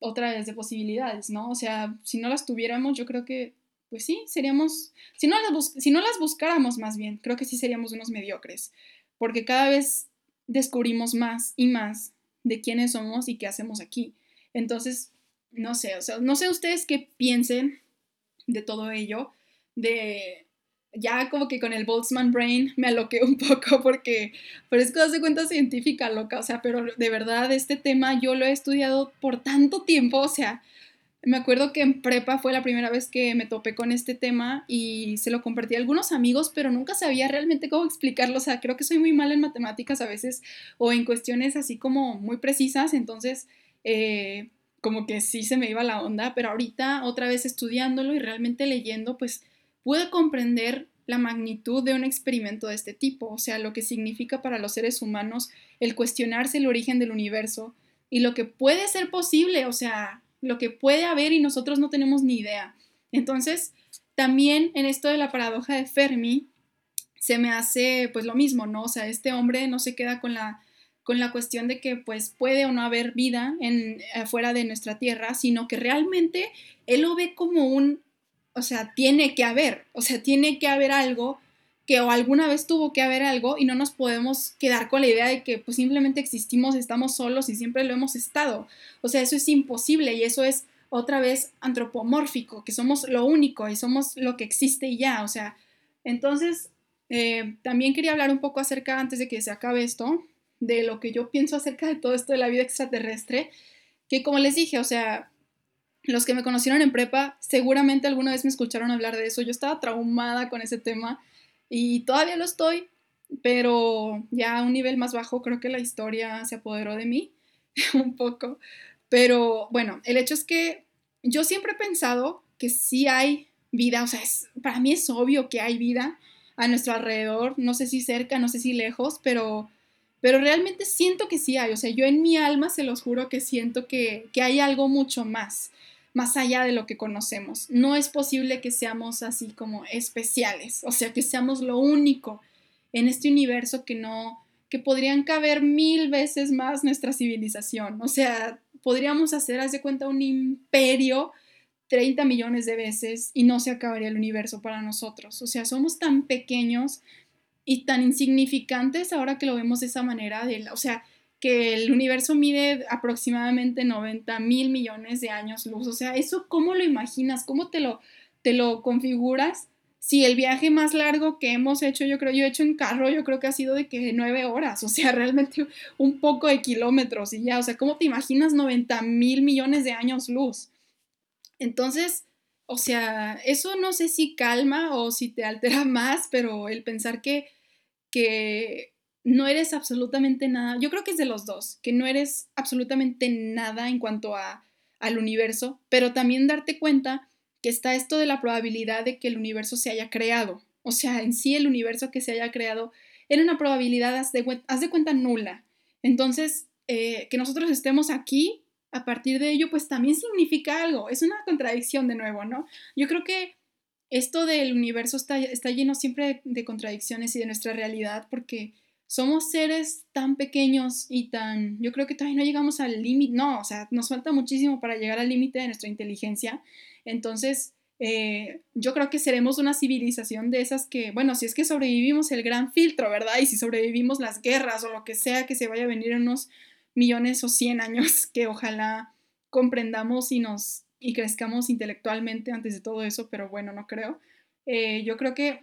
otra vez de posibilidades, ¿no? O sea, si no las tuviéramos, yo creo que, pues sí, seríamos, si no las, si no las buscáramos más bien, creo que sí seríamos unos mediocres, porque cada vez descubrimos más y más de quiénes somos y qué hacemos aquí. Entonces, no sé, o sea, no sé ustedes qué piensen de todo ello, de ya como que con el Boltzmann Brain me aloqué un poco porque parezco de cuenta científica loca, o sea, pero de verdad este tema yo lo he estudiado por tanto tiempo, o sea, me acuerdo que en prepa fue la primera vez que me topé con este tema y se lo compartí a algunos amigos, pero nunca sabía realmente cómo explicarlo, o sea, creo que soy muy mal en matemáticas a veces o en cuestiones así como muy precisas, entonces... Eh, como que sí se me iba la onda, pero ahorita otra vez estudiándolo y realmente leyendo, pues pude comprender la magnitud de un experimento de este tipo, o sea, lo que significa para los seres humanos el cuestionarse el origen del universo y lo que puede ser posible, o sea, lo que puede haber y nosotros no tenemos ni idea. Entonces, también en esto de la paradoja de Fermi, se me hace pues lo mismo, ¿no? O sea, este hombre no se queda con la, con la cuestión de que pues puede o no haber vida en, afuera de nuestra Tierra, sino que realmente él lo ve como un o sea, tiene que haber, o sea, tiene que haber algo que o alguna vez tuvo que haber algo y no nos podemos quedar con la idea de que pues simplemente existimos, estamos solos y siempre lo hemos estado. O sea, eso es imposible y eso es otra vez antropomórfico, que somos lo único y somos lo que existe y ya. O sea, entonces eh, también quería hablar un poco acerca, antes de que se acabe esto, de lo que yo pienso acerca de todo esto de la vida extraterrestre, que como les dije, o sea, los que me conocieron en prepa seguramente alguna vez me escucharon hablar de eso. Yo estaba traumada con ese tema y todavía lo estoy, pero ya a un nivel más bajo creo que la historia se apoderó de mí un poco. Pero bueno, el hecho es que yo siempre he pensado que sí hay vida, o sea, para mí es obvio que hay vida a nuestro alrededor, no sé si cerca, no sé si lejos, pero, pero realmente siento que sí hay, o sea, yo en mi alma se los juro que siento que, que hay algo mucho más más allá de lo que conocemos. No es posible que seamos así como especiales, o sea, que seamos lo único en este universo que no, que podrían caber mil veces más nuestra civilización. O sea, podríamos hacer, haz de cuenta, un imperio 30 millones de veces y no se acabaría el universo para nosotros. O sea, somos tan pequeños y tan insignificantes ahora que lo vemos de esa manera, de o sea, que el universo mide aproximadamente 90 mil millones de años luz. O sea, ¿eso cómo lo imaginas? ¿Cómo te lo, te lo configuras? Si el viaje más largo que hemos hecho, yo creo, yo he hecho en carro, yo creo que ha sido de que nueve horas, o sea, realmente un poco de kilómetros y ya, o sea, ¿cómo te imaginas 90 mil millones de años luz? Entonces, o sea, eso no sé si calma o si te altera más, pero el pensar que, que no eres absolutamente nada, yo creo que es de los dos, que no eres absolutamente nada en cuanto a, al universo, pero también darte cuenta que está esto de la probabilidad de que el universo se haya creado. O sea, en sí el universo que se haya creado era una probabilidad, haz de, cuenta, nula. Entonces, eh, que nosotros estemos aquí, a partir de ello, pues también significa algo. Es una contradicción de nuevo, ¿no? Yo creo que esto del universo está, está lleno siempre de contradicciones y de nuestra realidad, porque somos seres tan pequeños y tan, yo creo que todavía no llegamos al límite, no, o sea, nos falta muchísimo para llegar al límite de nuestra inteligencia. Entonces, eh, yo creo que seremos una civilización de esas que, bueno, si es que sobrevivimos el gran filtro, ¿verdad? Y si sobrevivimos las guerras o lo que sea que se vaya a venir en unos millones o cien años, que ojalá comprendamos y nos y crezcamos intelectualmente antes de todo eso, pero bueno, no creo. Eh, yo creo que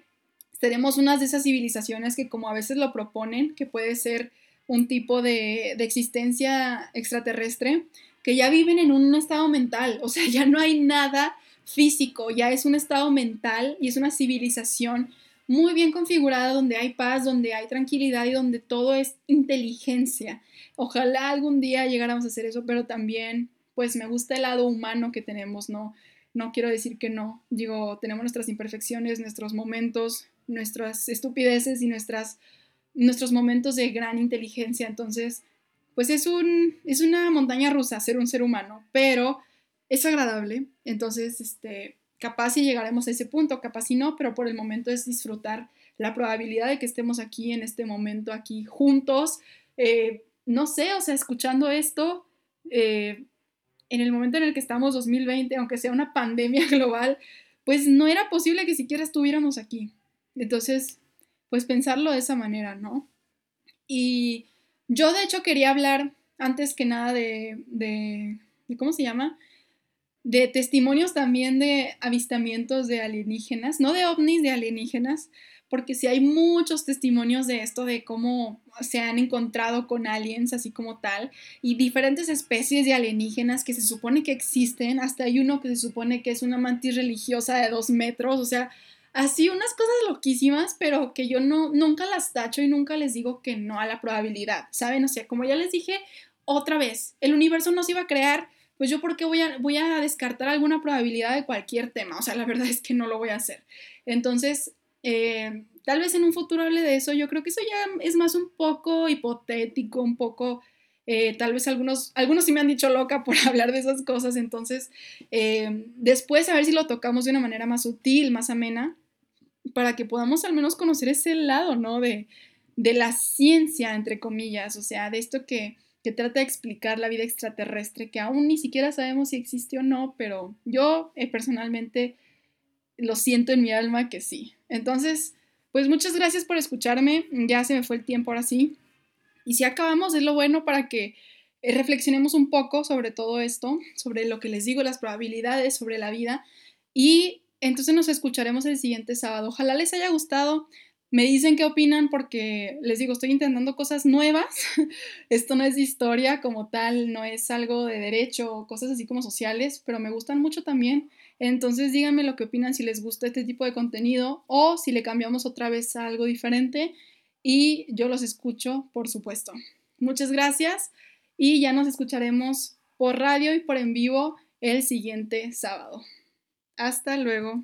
seremos unas de esas civilizaciones que como a veces lo proponen, que puede ser un tipo de, existencia extraterrestre, que ya viven en un estado mental, o sea, ya no hay nada físico, ya es un estado mental y es una civilización muy bien configurada donde hay paz, donde hay tranquilidad y donde todo es inteligencia. Ojalá algún día llegáramos a hacer eso, pero también pues me gusta el lado humano que tenemos, ¿no? No quiero decir que no, digo, tenemos nuestras imperfecciones, nuestros momentos, nuestras estupideces y nuestras, nuestros momentos de gran inteligencia. Entonces, pues es, un, es una montaña rusa ser un ser humano, pero es agradable. Entonces, este, capaz si llegaremos a ese punto, capaz si no, pero por el momento es disfrutar la probabilidad de que estemos aquí en este momento, aquí juntos. Eh, no sé, o sea, escuchando esto, eh, en el momento en el que estamos 2020, aunque sea una pandemia global, pues no era posible que siquiera estuviéramos aquí. Entonces, pues pensarlo de esa manera, ¿no? Y yo de hecho quería hablar antes que nada de, de, ¿cómo se llama? De testimonios también de avistamientos de alienígenas, no de ovnis, de alienígenas, porque sí hay muchos testimonios de esto, de cómo se han encontrado con aliens así como tal, y diferentes especies de alienígenas que se supone que existen, hasta hay uno que se supone que es una mantis religiosa de dos metros, o sea, así unas cosas loquísimas, pero que yo no, nunca las tacho y nunca les digo que no a la probabilidad, ¿saben? O sea, como ya les dije, otra vez, el universo no se iba a crear, pues yo por qué voy a, voy a descartar alguna probabilidad de cualquier tema, o sea, la verdad es que no lo voy a hacer. Entonces, eh, tal vez en un futuro hable de eso, yo creo que eso ya es más un poco hipotético, un poco... Eh, tal vez algunos, algunos sí me han dicho loca por hablar de esas cosas, entonces eh, después a ver si lo tocamos de una manera más sutil, más amena, para que podamos al menos conocer ese lado, ¿no? De, de la ciencia, entre comillas, o sea, de esto que, que trata de explicar la vida extraterrestre, que aún ni siquiera sabemos si existe o no, pero yo eh, personalmente lo siento en mi alma que sí. Entonces, pues muchas gracias por escucharme, ya se me fue el tiempo ahora sí. Y si acabamos, es lo bueno para que eh, reflexionemos un poco sobre todo esto, sobre lo que les digo, las probabilidades, sobre la vida. Y entonces nos escucharemos el siguiente sábado. Ojalá les haya gustado. Me dicen qué opinan porque les digo, estoy intentando cosas nuevas. Esto no es historia como tal, no es algo de derecho o cosas así como sociales, pero me gustan mucho también. Entonces díganme lo que opinan si les gusta este tipo de contenido o si le cambiamos otra vez a algo diferente y yo los escucho, por supuesto. Muchas gracias y ya nos escucharemos por radio y por en vivo el siguiente sábado. Hasta luego.